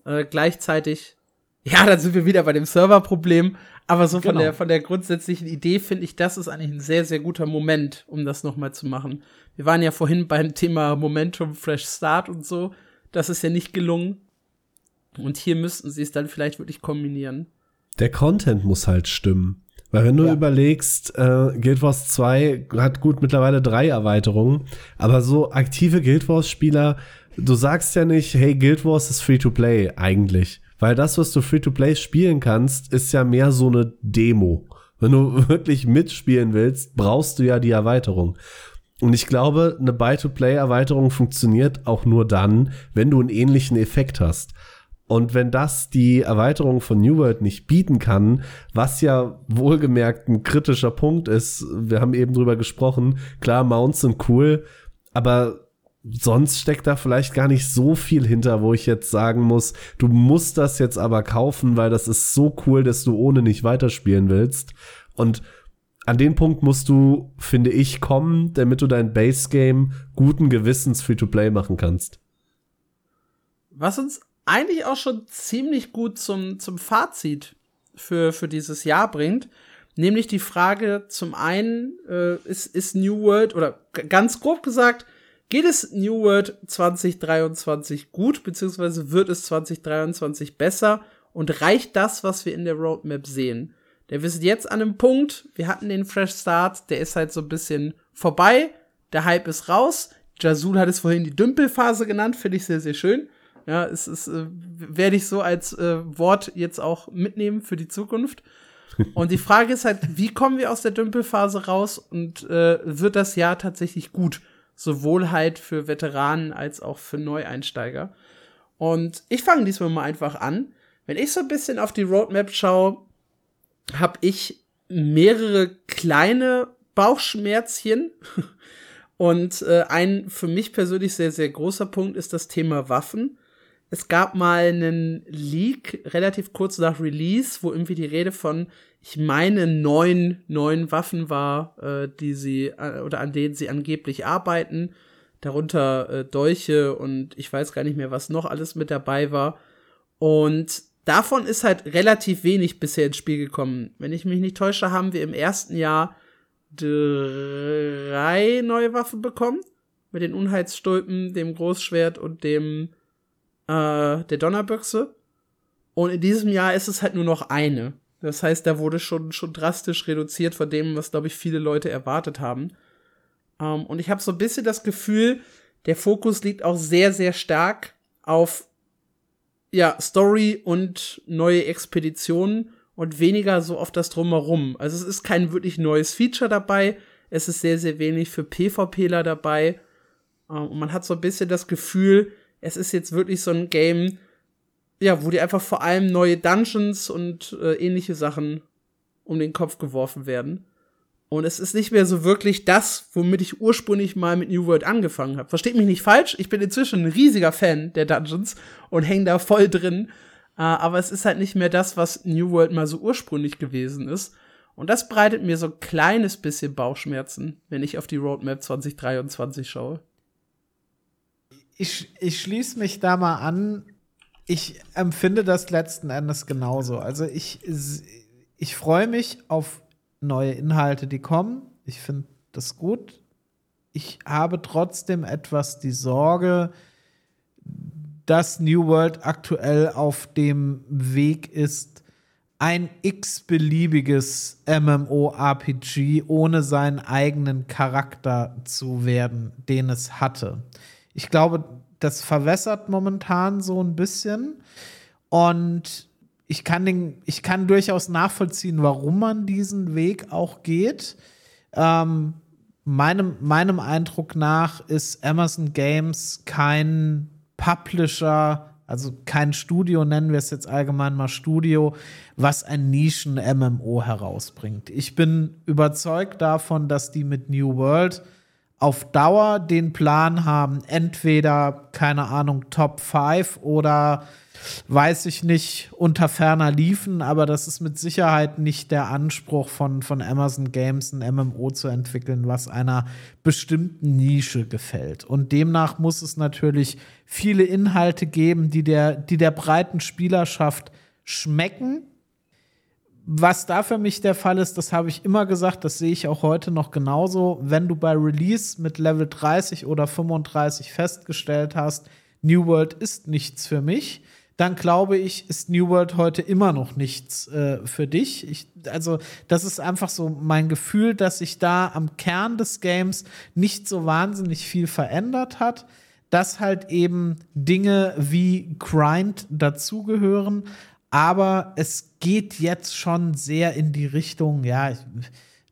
Äh, gleichzeitig ja, dann sind wir wieder bei dem Serverproblem. Aber so von genau. der, von der grundsätzlichen Idee finde ich, das ist eigentlich ein sehr, sehr guter Moment, um das nochmal zu machen. Wir waren ja vorhin beim Thema Momentum, Fresh Start und so. Das ist ja nicht gelungen. Und hier müssten sie es dann vielleicht wirklich kombinieren. Der Content muss halt stimmen. Weil wenn du ja. überlegst, äh, Guild Wars 2 hat gut mittlerweile drei Erweiterungen, aber so aktive Guild Wars Spieler, du sagst ja nicht, hey, Guild Wars ist free to play eigentlich. Weil das, was du Free-to-Play spielen kannst, ist ja mehr so eine Demo. Wenn du wirklich mitspielen willst, brauchst du ja die Erweiterung. Und ich glaube, eine Buy-to-Play-Erweiterung funktioniert auch nur dann, wenn du einen ähnlichen Effekt hast. Und wenn das die Erweiterung von New World nicht bieten kann, was ja wohlgemerkt ein kritischer Punkt ist, wir haben eben drüber gesprochen, klar, Mounts sind cool, aber sonst steckt da vielleicht gar nicht so viel hinter, wo ich jetzt sagen muss, du musst das jetzt aber kaufen, weil das ist so cool, dass du ohne nicht weiterspielen willst. Und an den Punkt musst du, finde ich, kommen, damit du dein Base Game guten Gewissens Free-to-Play machen kannst. Was uns eigentlich auch schon ziemlich gut zum, zum Fazit für, für dieses Jahr bringt, nämlich die Frage zum einen, äh, ist, ist New World oder ganz grob gesagt, Geht es New World 2023 gut, beziehungsweise wird es 2023 besser und reicht das, was wir in der Roadmap sehen? Der wir sind jetzt an einem Punkt, wir hatten den Fresh Start, der ist halt so ein bisschen vorbei, der Hype ist raus. Jazul hat es vorhin die Dümpelphase genannt, finde ich sehr, sehr schön. Ja, es ist, äh, werde ich so als äh, Wort jetzt auch mitnehmen für die Zukunft. Und die Frage ist halt, wie kommen wir aus der Dümpelphase raus und äh, wird das Jahr tatsächlich gut? Sowohl halt für Veteranen als auch für Neueinsteiger. Und ich fange diesmal mal einfach an. Wenn ich so ein bisschen auf die Roadmap schaue, habe ich mehrere kleine Bauchschmerzchen. Und äh, ein für mich persönlich sehr, sehr großer Punkt ist das Thema Waffen. Es gab mal einen Leak relativ kurz nach Release, wo irgendwie die Rede von, ich meine, neun neuen Waffen war, äh, die sie äh, oder an denen sie angeblich arbeiten. Darunter äh, Dolche und ich weiß gar nicht mehr, was noch alles mit dabei war. Und davon ist halt relativ wenig bisher ins Spiel gekommen. Wenn ich mich nicht täusche, haben wir im ersten Jahr drei neue Waffen bekommen. Mit den Unheitsstulpen, dem Großschwert und dem äh, der Donnerbüchse. Und in diesem Jahr ist es halt nur noch eine. Das heißt, da wurde schon, schon drastisch reduziert von dem, was, glaube ich, viele Leute erwartet haben. Ähm, und ich habe so ein bisschen das Gefühl, der Fokus liegt auch sehr, sehr stark auf ja, Story und neue Expeditionen und weniger so auf das Drumherum. Also es ist kein wirklich neues Feature dabei. Es ist sehr, sehr wenig für PvPler dabei. Ähm, und man hat so ein bisschen das Gefühl, es ist jetzt wirklich so ein Game, ja, wo dir einfach vor allem neue Dungeons und äh, ähnliche Sachen um den Kopf geworfen werden. Und es ist nicht mehr so wirklich das, womit ich ursprünglich mal mit New World angefangen habe. Versteht mich nicht falsch, ich bin inzwischen ein riesiger Fan der Dungeons und hänge da voll drin. Äh, aber es ist halt nicht mehr das, was New World mal so ursprünglich gewesen ist. Und das bereitet mir so ein kleines bisschen Bauchschmerzen, wenn ich auf die Roadmap 2023 schaue. Ich, ich schließe mich da mal an ich empfinde das letzten Endes genauso. Also ich, ich freue mich auf neue Inhalte, die kommen. Ich finde das gut. Ich habe trotzdem etwas die Sorge, dass New World aktuell auf dem Weg ist, ein x-beliebiges MMORPG ohne seinen eigenen Charakter zu werden, den es hatte. Ich glaube, das verwässert momentan so ein bisschen. Und ich kann, den, ich kann durchaus nachvollziehen, warum man diesen Weg auch geht. Ähm, meinem, meinem Eindruck nach ist Amazon Games kein Publisher, also kein Studio, nennen wir es jetzt allgemein mal Studio, was ein Nischen-MMO herausbringt. Ich bin überzeugt davon, dass die mit New World auf Dauer den Plan haben, entweder, keine Ahnung, Top 5 oder weiß ich nicht, unter ferner liefen, aber das ist mit Sicherheit nicht der Anspruch von, von Amazon Games, ein MMO zu entwickeln, was einer bestimmten Nische gefällt. Und demnach muss es natürlich viele Inhalte geben, die der, die der breiten Spielerschaft schmecken was da für mich der Fall ist, das habe ich immer gesagt, das sehe ich auch heute noch genauso. Wenn du bei Release mit Level 30 oder 35 festgestellt hast, New World ist nichts für mich, dann glaube ich, ist New World heute immer noch nichts äh, für dich. Ich, also, das ist einfach so mein Gefühl, dass sich da am Kern des Games nicht so wahnsinnig viel verändert hat dass halt eben Dinge wie Grind dazugehören, aber es geht jetzt schon sehr in die Richtung, ja,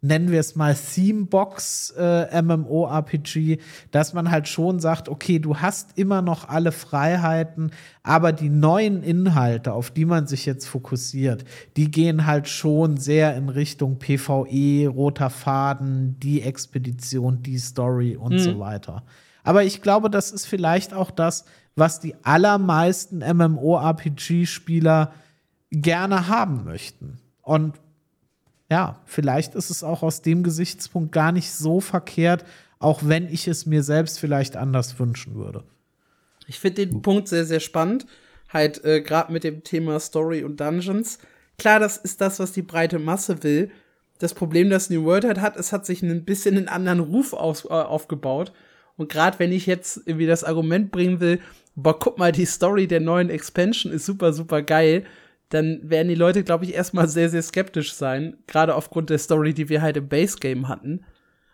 nennen wir es mal Themebox äh, MMORPG, dass man halt schon sagt, okay, du hast immer noch alle Freiheiten, aber die neuen Inhalte, auf die man sich jetzt fokussiert, die gehen halt schon sehr in Richtung PvE, roter Faden, die Expedition, die Story und mhm. so weiter. Aber ich glaube, das ist vielleicht auch das, was die allermeisten MMORPG-Spieler gerne haben möchten. Und ja, vielleicht ist es auch aus dem Gesichtspunkt gar nicht so verkehrt, auch wenn ich es mir selbst vielleicht anders wünschen würde. Ich finde den Punkt sehr, sehr spannend. Halt, äh, gerade mit dem Thema Story und Dungeons. Klar, das ist das, was die breite Masse will. Das Problem, das New World halt hat, es hat sich ein bisschen einen anderen Ruf aus, äh, aufgebaut. Und gerade wenn ich jetzt irgendwie das Argument bringen will, boah, guck mal, die Story der neuen Expansion ist super, super geil, dann werden die Leute, glaube ich, erstmal sehr, sehr skeptisch sein. Gerade aufgrund der Story, die wir halt im Base Game hatten.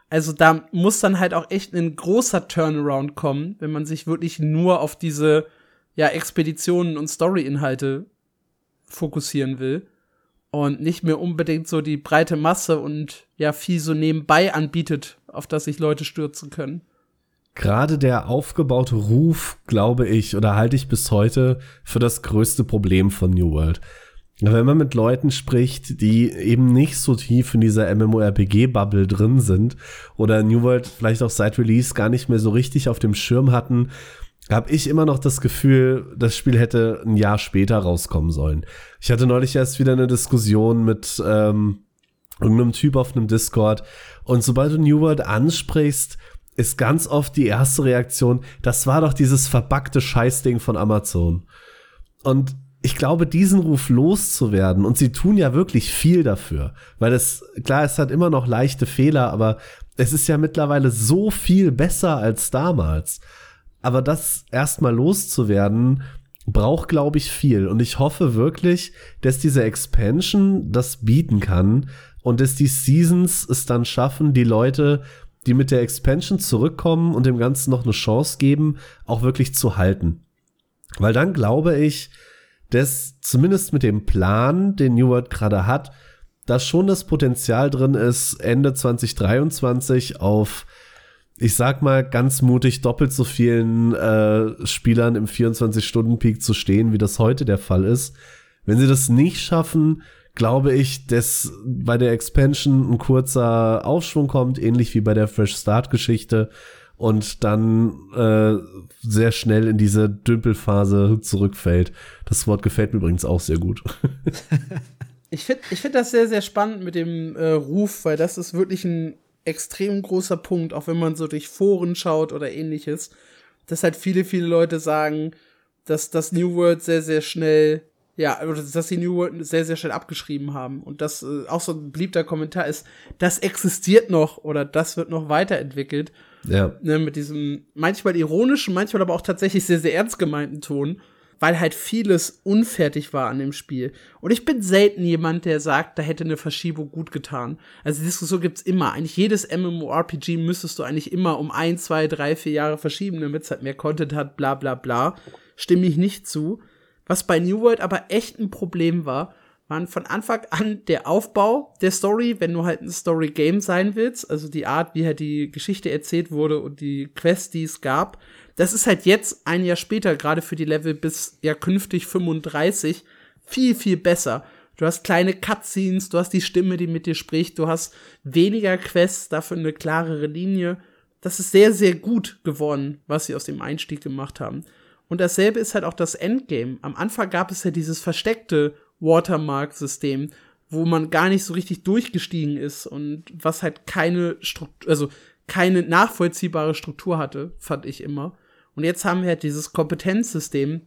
Also da muss dann halt auch echt ein großer Turnaround kommen, wenn man sich wirklich nur auf diese ja, Expeditionen und Story-Inhalte fokussieren will. Und nicht mehr unbedingt so die breite Masse und ja viel so nebenbei anbietet, auf das sich Leute stürzen können. Gerade der aufgebaute Ruf, glaube ich, oder halte ich bis heute für das größte Problem von New World. Wenn man mit Leuten spricht, die eben nicht so tief in dieser MMORPG-Bubble drin sind oder New World vielleicht auch seit Release gar nicht mehr so richtig auf dem Schirm hatten, habe ich immer noch das Gefühl, das Spiel hätte ein Jahr später rauskommen sollen. Ich hatte neulich erst wieder eine Diskussion mit ähm, irgendeinem Typ auf einem Discord und sobald du New World ansprichst, ist ganz oft die erste Reaktion, das war doch dieses verbackte Scheißding von Amazon. Und ich glaube, diesen Ruf loszuwerden, und sie tun ja wirklich viel dafür, weil es, klar, es hat immer noch leichte Fehler, aber es ist ja mittlerweile so viel besser als damals. Aber das erstmal loszuwerden, braucht, glaube ich, viel. Und ich hoffe wirklich, dass diese Expansion das bieten kann und dass die Seasons es dann schaffen, die Leute die mit der Expansion zurückkommen und dem Ganzen noch eine Chance geben, auch wirklich zu halten. Weil dann glaube ich, dass zumindest mit dem Plan, den New World gerade hat, da schon das Potenzial drin ist, Ende 2023 auf, ich sag mal ganz mutig, doppelt so vielen äh, Spielern im 24-Stunden-Peak zu stehen, wie das heute der Fall ist. Wenn sie das nicht schaffen, glaube ich, dass bei der Expansion ein kurzer Aufschwung kommt, ähnlich wie bei der Fresh Start Geschichte und dann äh, sehr schnell in diese Dümpelphase zurückfällt. Das Wort gefällt mir übrigens auch sehr gut. ich finde ich find das sehr, sehr spannend mit dem äh, Ruf, weil das ist wirklich ein extrem großer Punkt, auch wenn man so durch Foren schaut oder ähnliches, dass halt viele, viele Leute sagen, dass das New World sehr, sehr schnell ja, dass sie New World sehr, sehr schnell abgeschrieben haben. Und das äh, auch so ein beliebter Kommentar ist, das existiert noch oder das wird noch weiterentwickelt. Ja. Ne, mit diesem manchmal ironischen, manchmal aber auch tatsächlich sehr, sehr ernst gemeinten Ton, weil halt vieles unfertig war an dem Spiel. Und ich bin selten jemand, der sagt, da hätte eine Verschiebung gut getan. Also die Diskussion gibt's immer. Eigentlich jedes MMORPG müsstest du eigentlich immer um ein, zwei, drei, vier Jahre verschieben, damit es halt mehr Content hat, bla bla bla. Stimme ich nicht zu. Was bei New World aber echt ein Problem war, waren von Anfang an der Aufbau der Story, wenn du halt ein Story-Game sein willst, also die Art, wie halt die Geschichte erzählt wurde und die Quests, die es gab. Das ist halt jetzt ein Jahr später, gerade für die Level bis ja künftig 35, viel, viel besser. Du hast kleine Cutscenes, du hast die Stimme, die mit dir spricht, du hast weniger Quests, dafür eine klarere Linie. Das ist sehr, sehr gut geworden, was sie aus dem Einstieg gemacht haben. Und dasselbe ist halt auch das Endgame. Am Anfang gab es ja dieses versteckte Watermark-System, wo man gar nicht so richtig durchgestiegen ist und was halt keine Struktur, also keine nachvollziehbare Struktur hatte, fand ich immer. Und jetzt haben wir halt dieses Kompetenzsystem,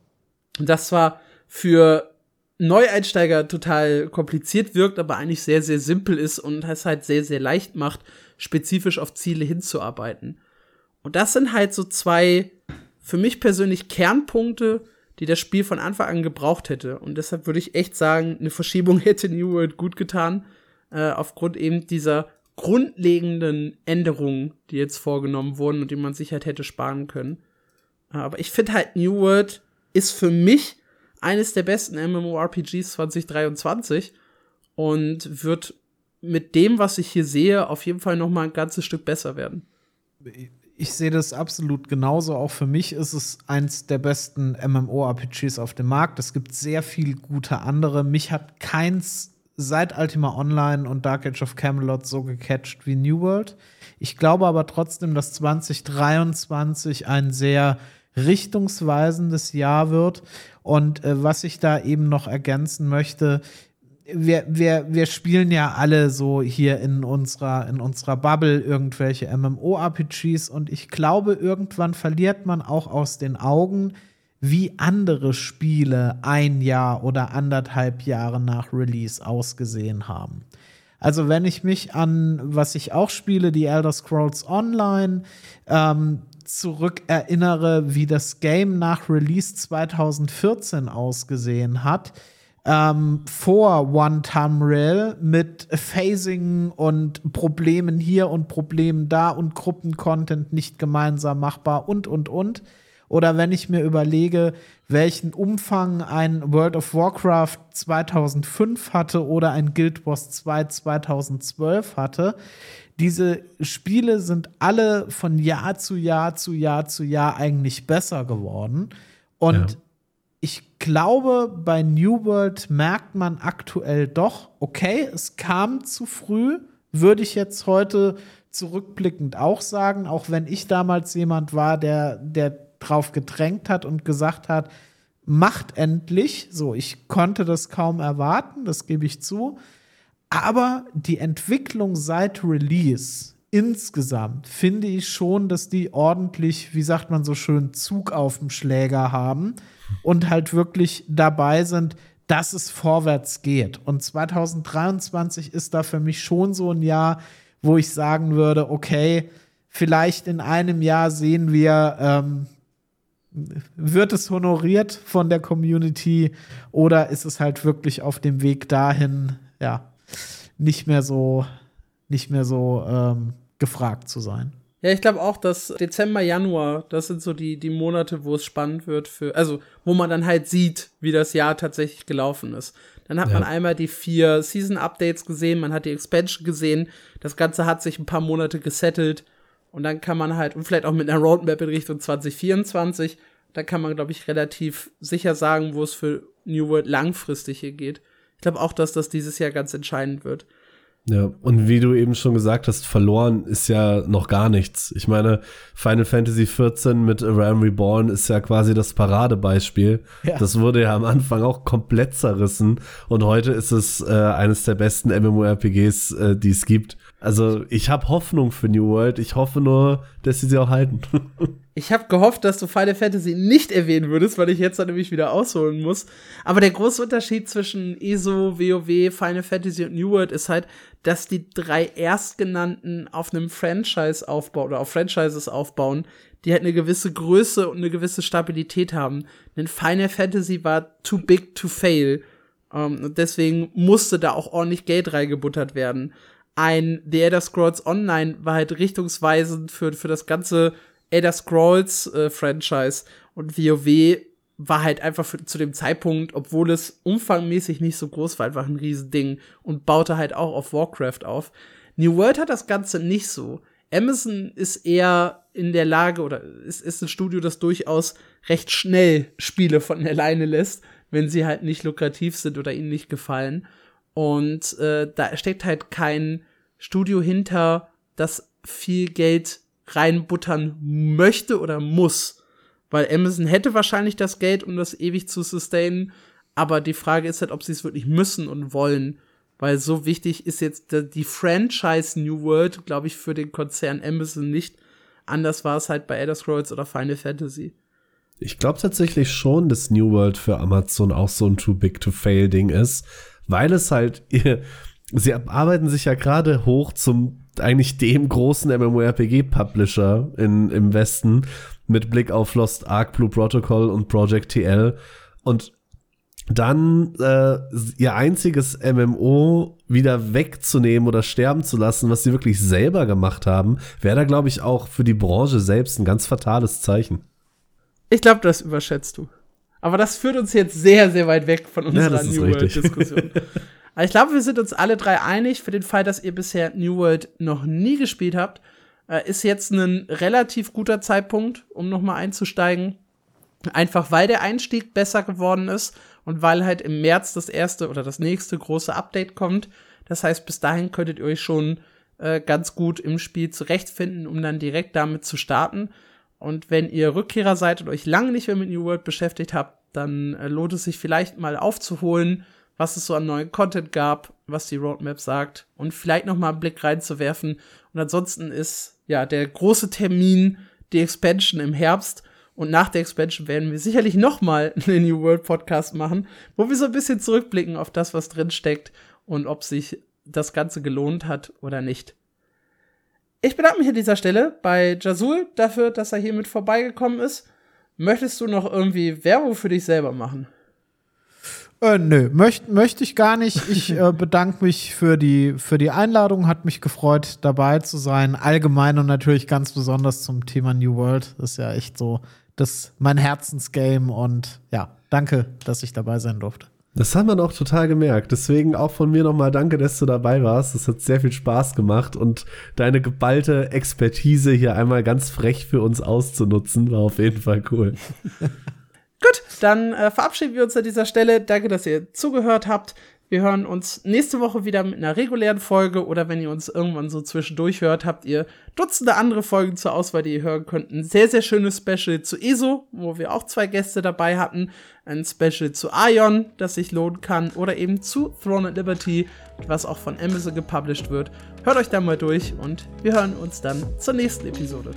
das zwar für Neueinsteiger total kompliziert wirkt, aber eigentlich sehr, sehr simpel ist und es halt sehr, sehr leicht macht, spezifisch auf Ziele hinzuarbeiten. Und das sind halt so zwei für mich persönlich Kernpunkte, die das Spiel von Anfang an gebraucht hätte. Und deshalb würde ich echt sagen, eine Verschiebung hätte New World gut getan, äh, aufgrund eben dieser grundlegenden Änderungen, die jetzt vorgenommen wurden und die man sich halt hätte sparen können. Äh, aber ich finde halt New World ist für mich eines der besten MMORPGs 2023 und wird mit dem, was ich hier sehe, auf jeden Fall noch mal ein ganzes Stück besser werden ich sehe das absolut genauso. Auch für mich ist es eins der besten MMORPGs auf dem Markt. Es gibt sehr viel gute andere. Mich hat keins seit Ultima Online und Dark Age of Camelot so gecatcht wie New World. Ich glaube aber trotzdem, dass 2023 ein sehr richtungsweisendes Jahr wird. Und äh, was ich da eben noch ergänzen möchte, wir, wir, wir spielen ja alle so hier in unserer, in unserer Bubble irgendwelche MMORPGs und ich glaube, irgendwann verliert man auch aus den Augen, wie andere Spiele ein Jahr oder anderthalb Jahre nach Release ausgesehen haben. Also wenn ich mich an, was ich auch spiele, die Elder Scrolls Online, ähm, zurückerinnere, wie das Game nach Release 2014 ausgesehen hat, ähm, vor One Tamriel mit Phasing und Problemen hier und Problemen da und Gruppencontent nicht gemeinsam machbar und, und, und. Oder wenn ich mir überlege, welchen Umfang ein World of Warcraft 2005 hatte oder ein Guild Wars 2 2012 hatte, diese Spiele sind alle von Jahr zu Jahr zu Jahr zu Jahr eigentlich besser geworden. Und ja. Ich glaube, bei New World merkt man aktuell doch, okay, es kam zu früh, würde ich jetzt heute zurückblickend auch sagen, auch wenn ich damals jemand war, der, der drauf gedrängt hat und gesagt hat, macht endlich. So, ich konnte das kaum erwarten, das gebe ich zu. Aber die Entwicklung seit Release insgesamt finde ich schon, dass die ordentlich, wie sagt man so schön, Zug auf dem Schläger haben und halt wirklich dabei sind, dass es vorwärts geht. Und 2023 ist da für mich schon so ein Jahr, wo ich sagen würde, okay, vielleicht in einem Jahr sehen wir, ähm, wird es honoriert von der Community oder ist es halt wirklich auf dem Weg dahin, ja, nicht mehr so, nicht mehr so ähm, gefragt zu sein. Ja, ich glaube auch, dass Dezember, Januar, das sind so die, die Monate, wo es spannend wird für, also wo man dann halt sieht, wie das Jahr tatsächlich gelaufen ist. Dann hat ja. man einmal die vier Season-Updates gesehen, man hat die Expansion gesehen, das Ganze hat sich ein paar Monate gesettelt und dann kann man halt, und vielleicht auch mit einer Roadmap in Richtung 2024, da kann man, glaube ich, relativ sicher sagen, wo es für New World langfristig hier geht. Ich glaube auch, dass das dieses Jahr ganz entscheidend wird. Ja, und wie du eben schon gesagt hast, verloren ist ja noch gar nichts. Ich meine, Final Fantasy XIV mit A Realm Reborn ist ja quasi das Paradebeispiel. Ja. Das wurde ja am Anfang auch komplett zerrissen und heute ist es äh, eines der besten MMORPGs, äh, die es gibt. Also ich habe Hoffnung für New World. Ich hoffe nur, dass sie sie auch halten. ich habe gehofft, dass du Final Fantasy nicht erwähnen würdest, weil ich jetzt dann nämlich wieder ausholen muss. Aber der große Unterschied zwischen ESO, WoW, Final Fantasy und New World ist halt, dass die drei erstgenannten auf einem Franchise aufbauen oder auf Franchises aufbauen, die halt eine gewisse Größe und eine gewisse Stabilität haben. Denn Final Fantasy war too big to fail. Um, ähm, und deswegen musste da auch ordentlich Geld reingebuttert werden ein The Elder Scrolls Online war halt richtungsweisend für, für das ganze Elder Scrolls äh, Franchise und WoW war halt einfach für, zu dem Zeitpunkt, obwohl es umfangmäßig nicht so groß war, einfach ein Riesending und baute halt auch auf Warcraft auf. New World hat das Ganze nicht so. Amazon ist eher in der Lage oder ist, ist ein Studio, das durchaus recht schnell Spiele von alleine lässt, wenn sie halt nicht lukrativ sind oder ihnen nicht gefallen. Und äh, da steckt halt kein Studio hinter, das viel Geld reinbuttern möchte oder muss. Weil Amazon hätte wahrscheinlich das Geld, um das ewig zu sustainen. Aber die Frage ist halt, ob sie es wirklich müssen und wollen. Weil so wichtig ist jetzt die Franchise New World, glaube ich, für den Konzern Amazon nicht. Anders war es halt bei Elder Scrolls oder Final Fantasy. Ich glaube tatsächlich schon, dass New World für Amazon auch so ein Too Big to Fail Ding ist weil es halt, sie arbeiten sich ja gerade hoch zum eigentlich dem großen MMORPG-Publisher im Westen mit Blick auf Lost Ark, Blue Protocol und Project TL. Und dann äh, ihr einziges MMO wieder wegzunehmen oder sterben zu lassen, was sie wirklich selber gemacht haben, wäre da, glaube ich, auch für die Branche selbst ein ganz fatales Zeichen. Ich glaube, das überschätzt du. Aber das führt uns jetzt sehr, sehr weit weg von unserer ja, New World-Diskussion. Aber ich glaube, wir sind uns alle drei einig, für den Fall, dass ihr bisher New World noch nie gespielt habt, äh, ist jetzt ein relativ guter Zeitpunkt, um nochmal einzusteigen. Einfach weil der Einstieg besser geworden ist und weil halt im März das erste oder das nächste große Update kommt. Das heißt, bis dahin könntet ihr euch schon äh, ganz gut im Spiel zurechtfinden, um dann direkt damit zu starten. Und wenn ihr Rückkehrer seid und euch lange nicht mehr mit New World beschäftigt habt, dann äh, lohnt es sich vielleicht mal aufzuholen, was es so an neuen Content gab, was die Roadmap sagt und vielleicht noch mal einen Blick reinzuwerfen. Und ansonsten ist ja der große Termin die Expansion im Herbst. Und nach der Expansion werden wir sicherlich noch mal einen New World Podcast machen, wo wir so ein bisschen zurückblicken auf das, was drin steckt und ob sich das Ganze gelohnt hat oder nicht. Ich bedanke mich an dieser Stelle bei Jazul dafür, dass er hier mit vorbeigekommen ist. Möchtest du noch irgendwie Werbung für dich selber machen? Äh, nö, möchte möcht ich gar nicht. Ich äh, bedanke mich für die, für die Einladung. Hat mich gefreut, dabei zu sein. Allgemein und natürlich ganz besonders zum Thema New World. Das ist ja echt so das mein Herzensgame. Und ja, danke, dass ich dabei sein durfte. Das haben wir auch total gemerkt. Deswegen auch von mir nochmal danke, dass du dabei warst. Es hat sehr viel Spaß gemacht und deine geballte Expertise hier einmal ganz frech für uns auszunutzen, war auf jeden Fall cool. Gut, dann äh, verabschieden wir uns an dieser Stelle. Danke, dass ihr zugehört habt. Wir hören uns nächste Woche wieder mit einer regulären Folge oder wenn ihr uns irgendwann so zwischendurch hört, habt ihr Dutzende andere Folgen zur Auswahl, die ihr hören könnt. Ein sehr, sehr schönes Special zu ESO, wo wir auch zwei Gäste dabei hatten. Ein Special zu Ion, das sich lohnen kann. Oder eben zu Throne and Liberty, was auch von Amazon gepublished wird. Hört euch da mal durch und wir hören uns dann zur nächsten Episode.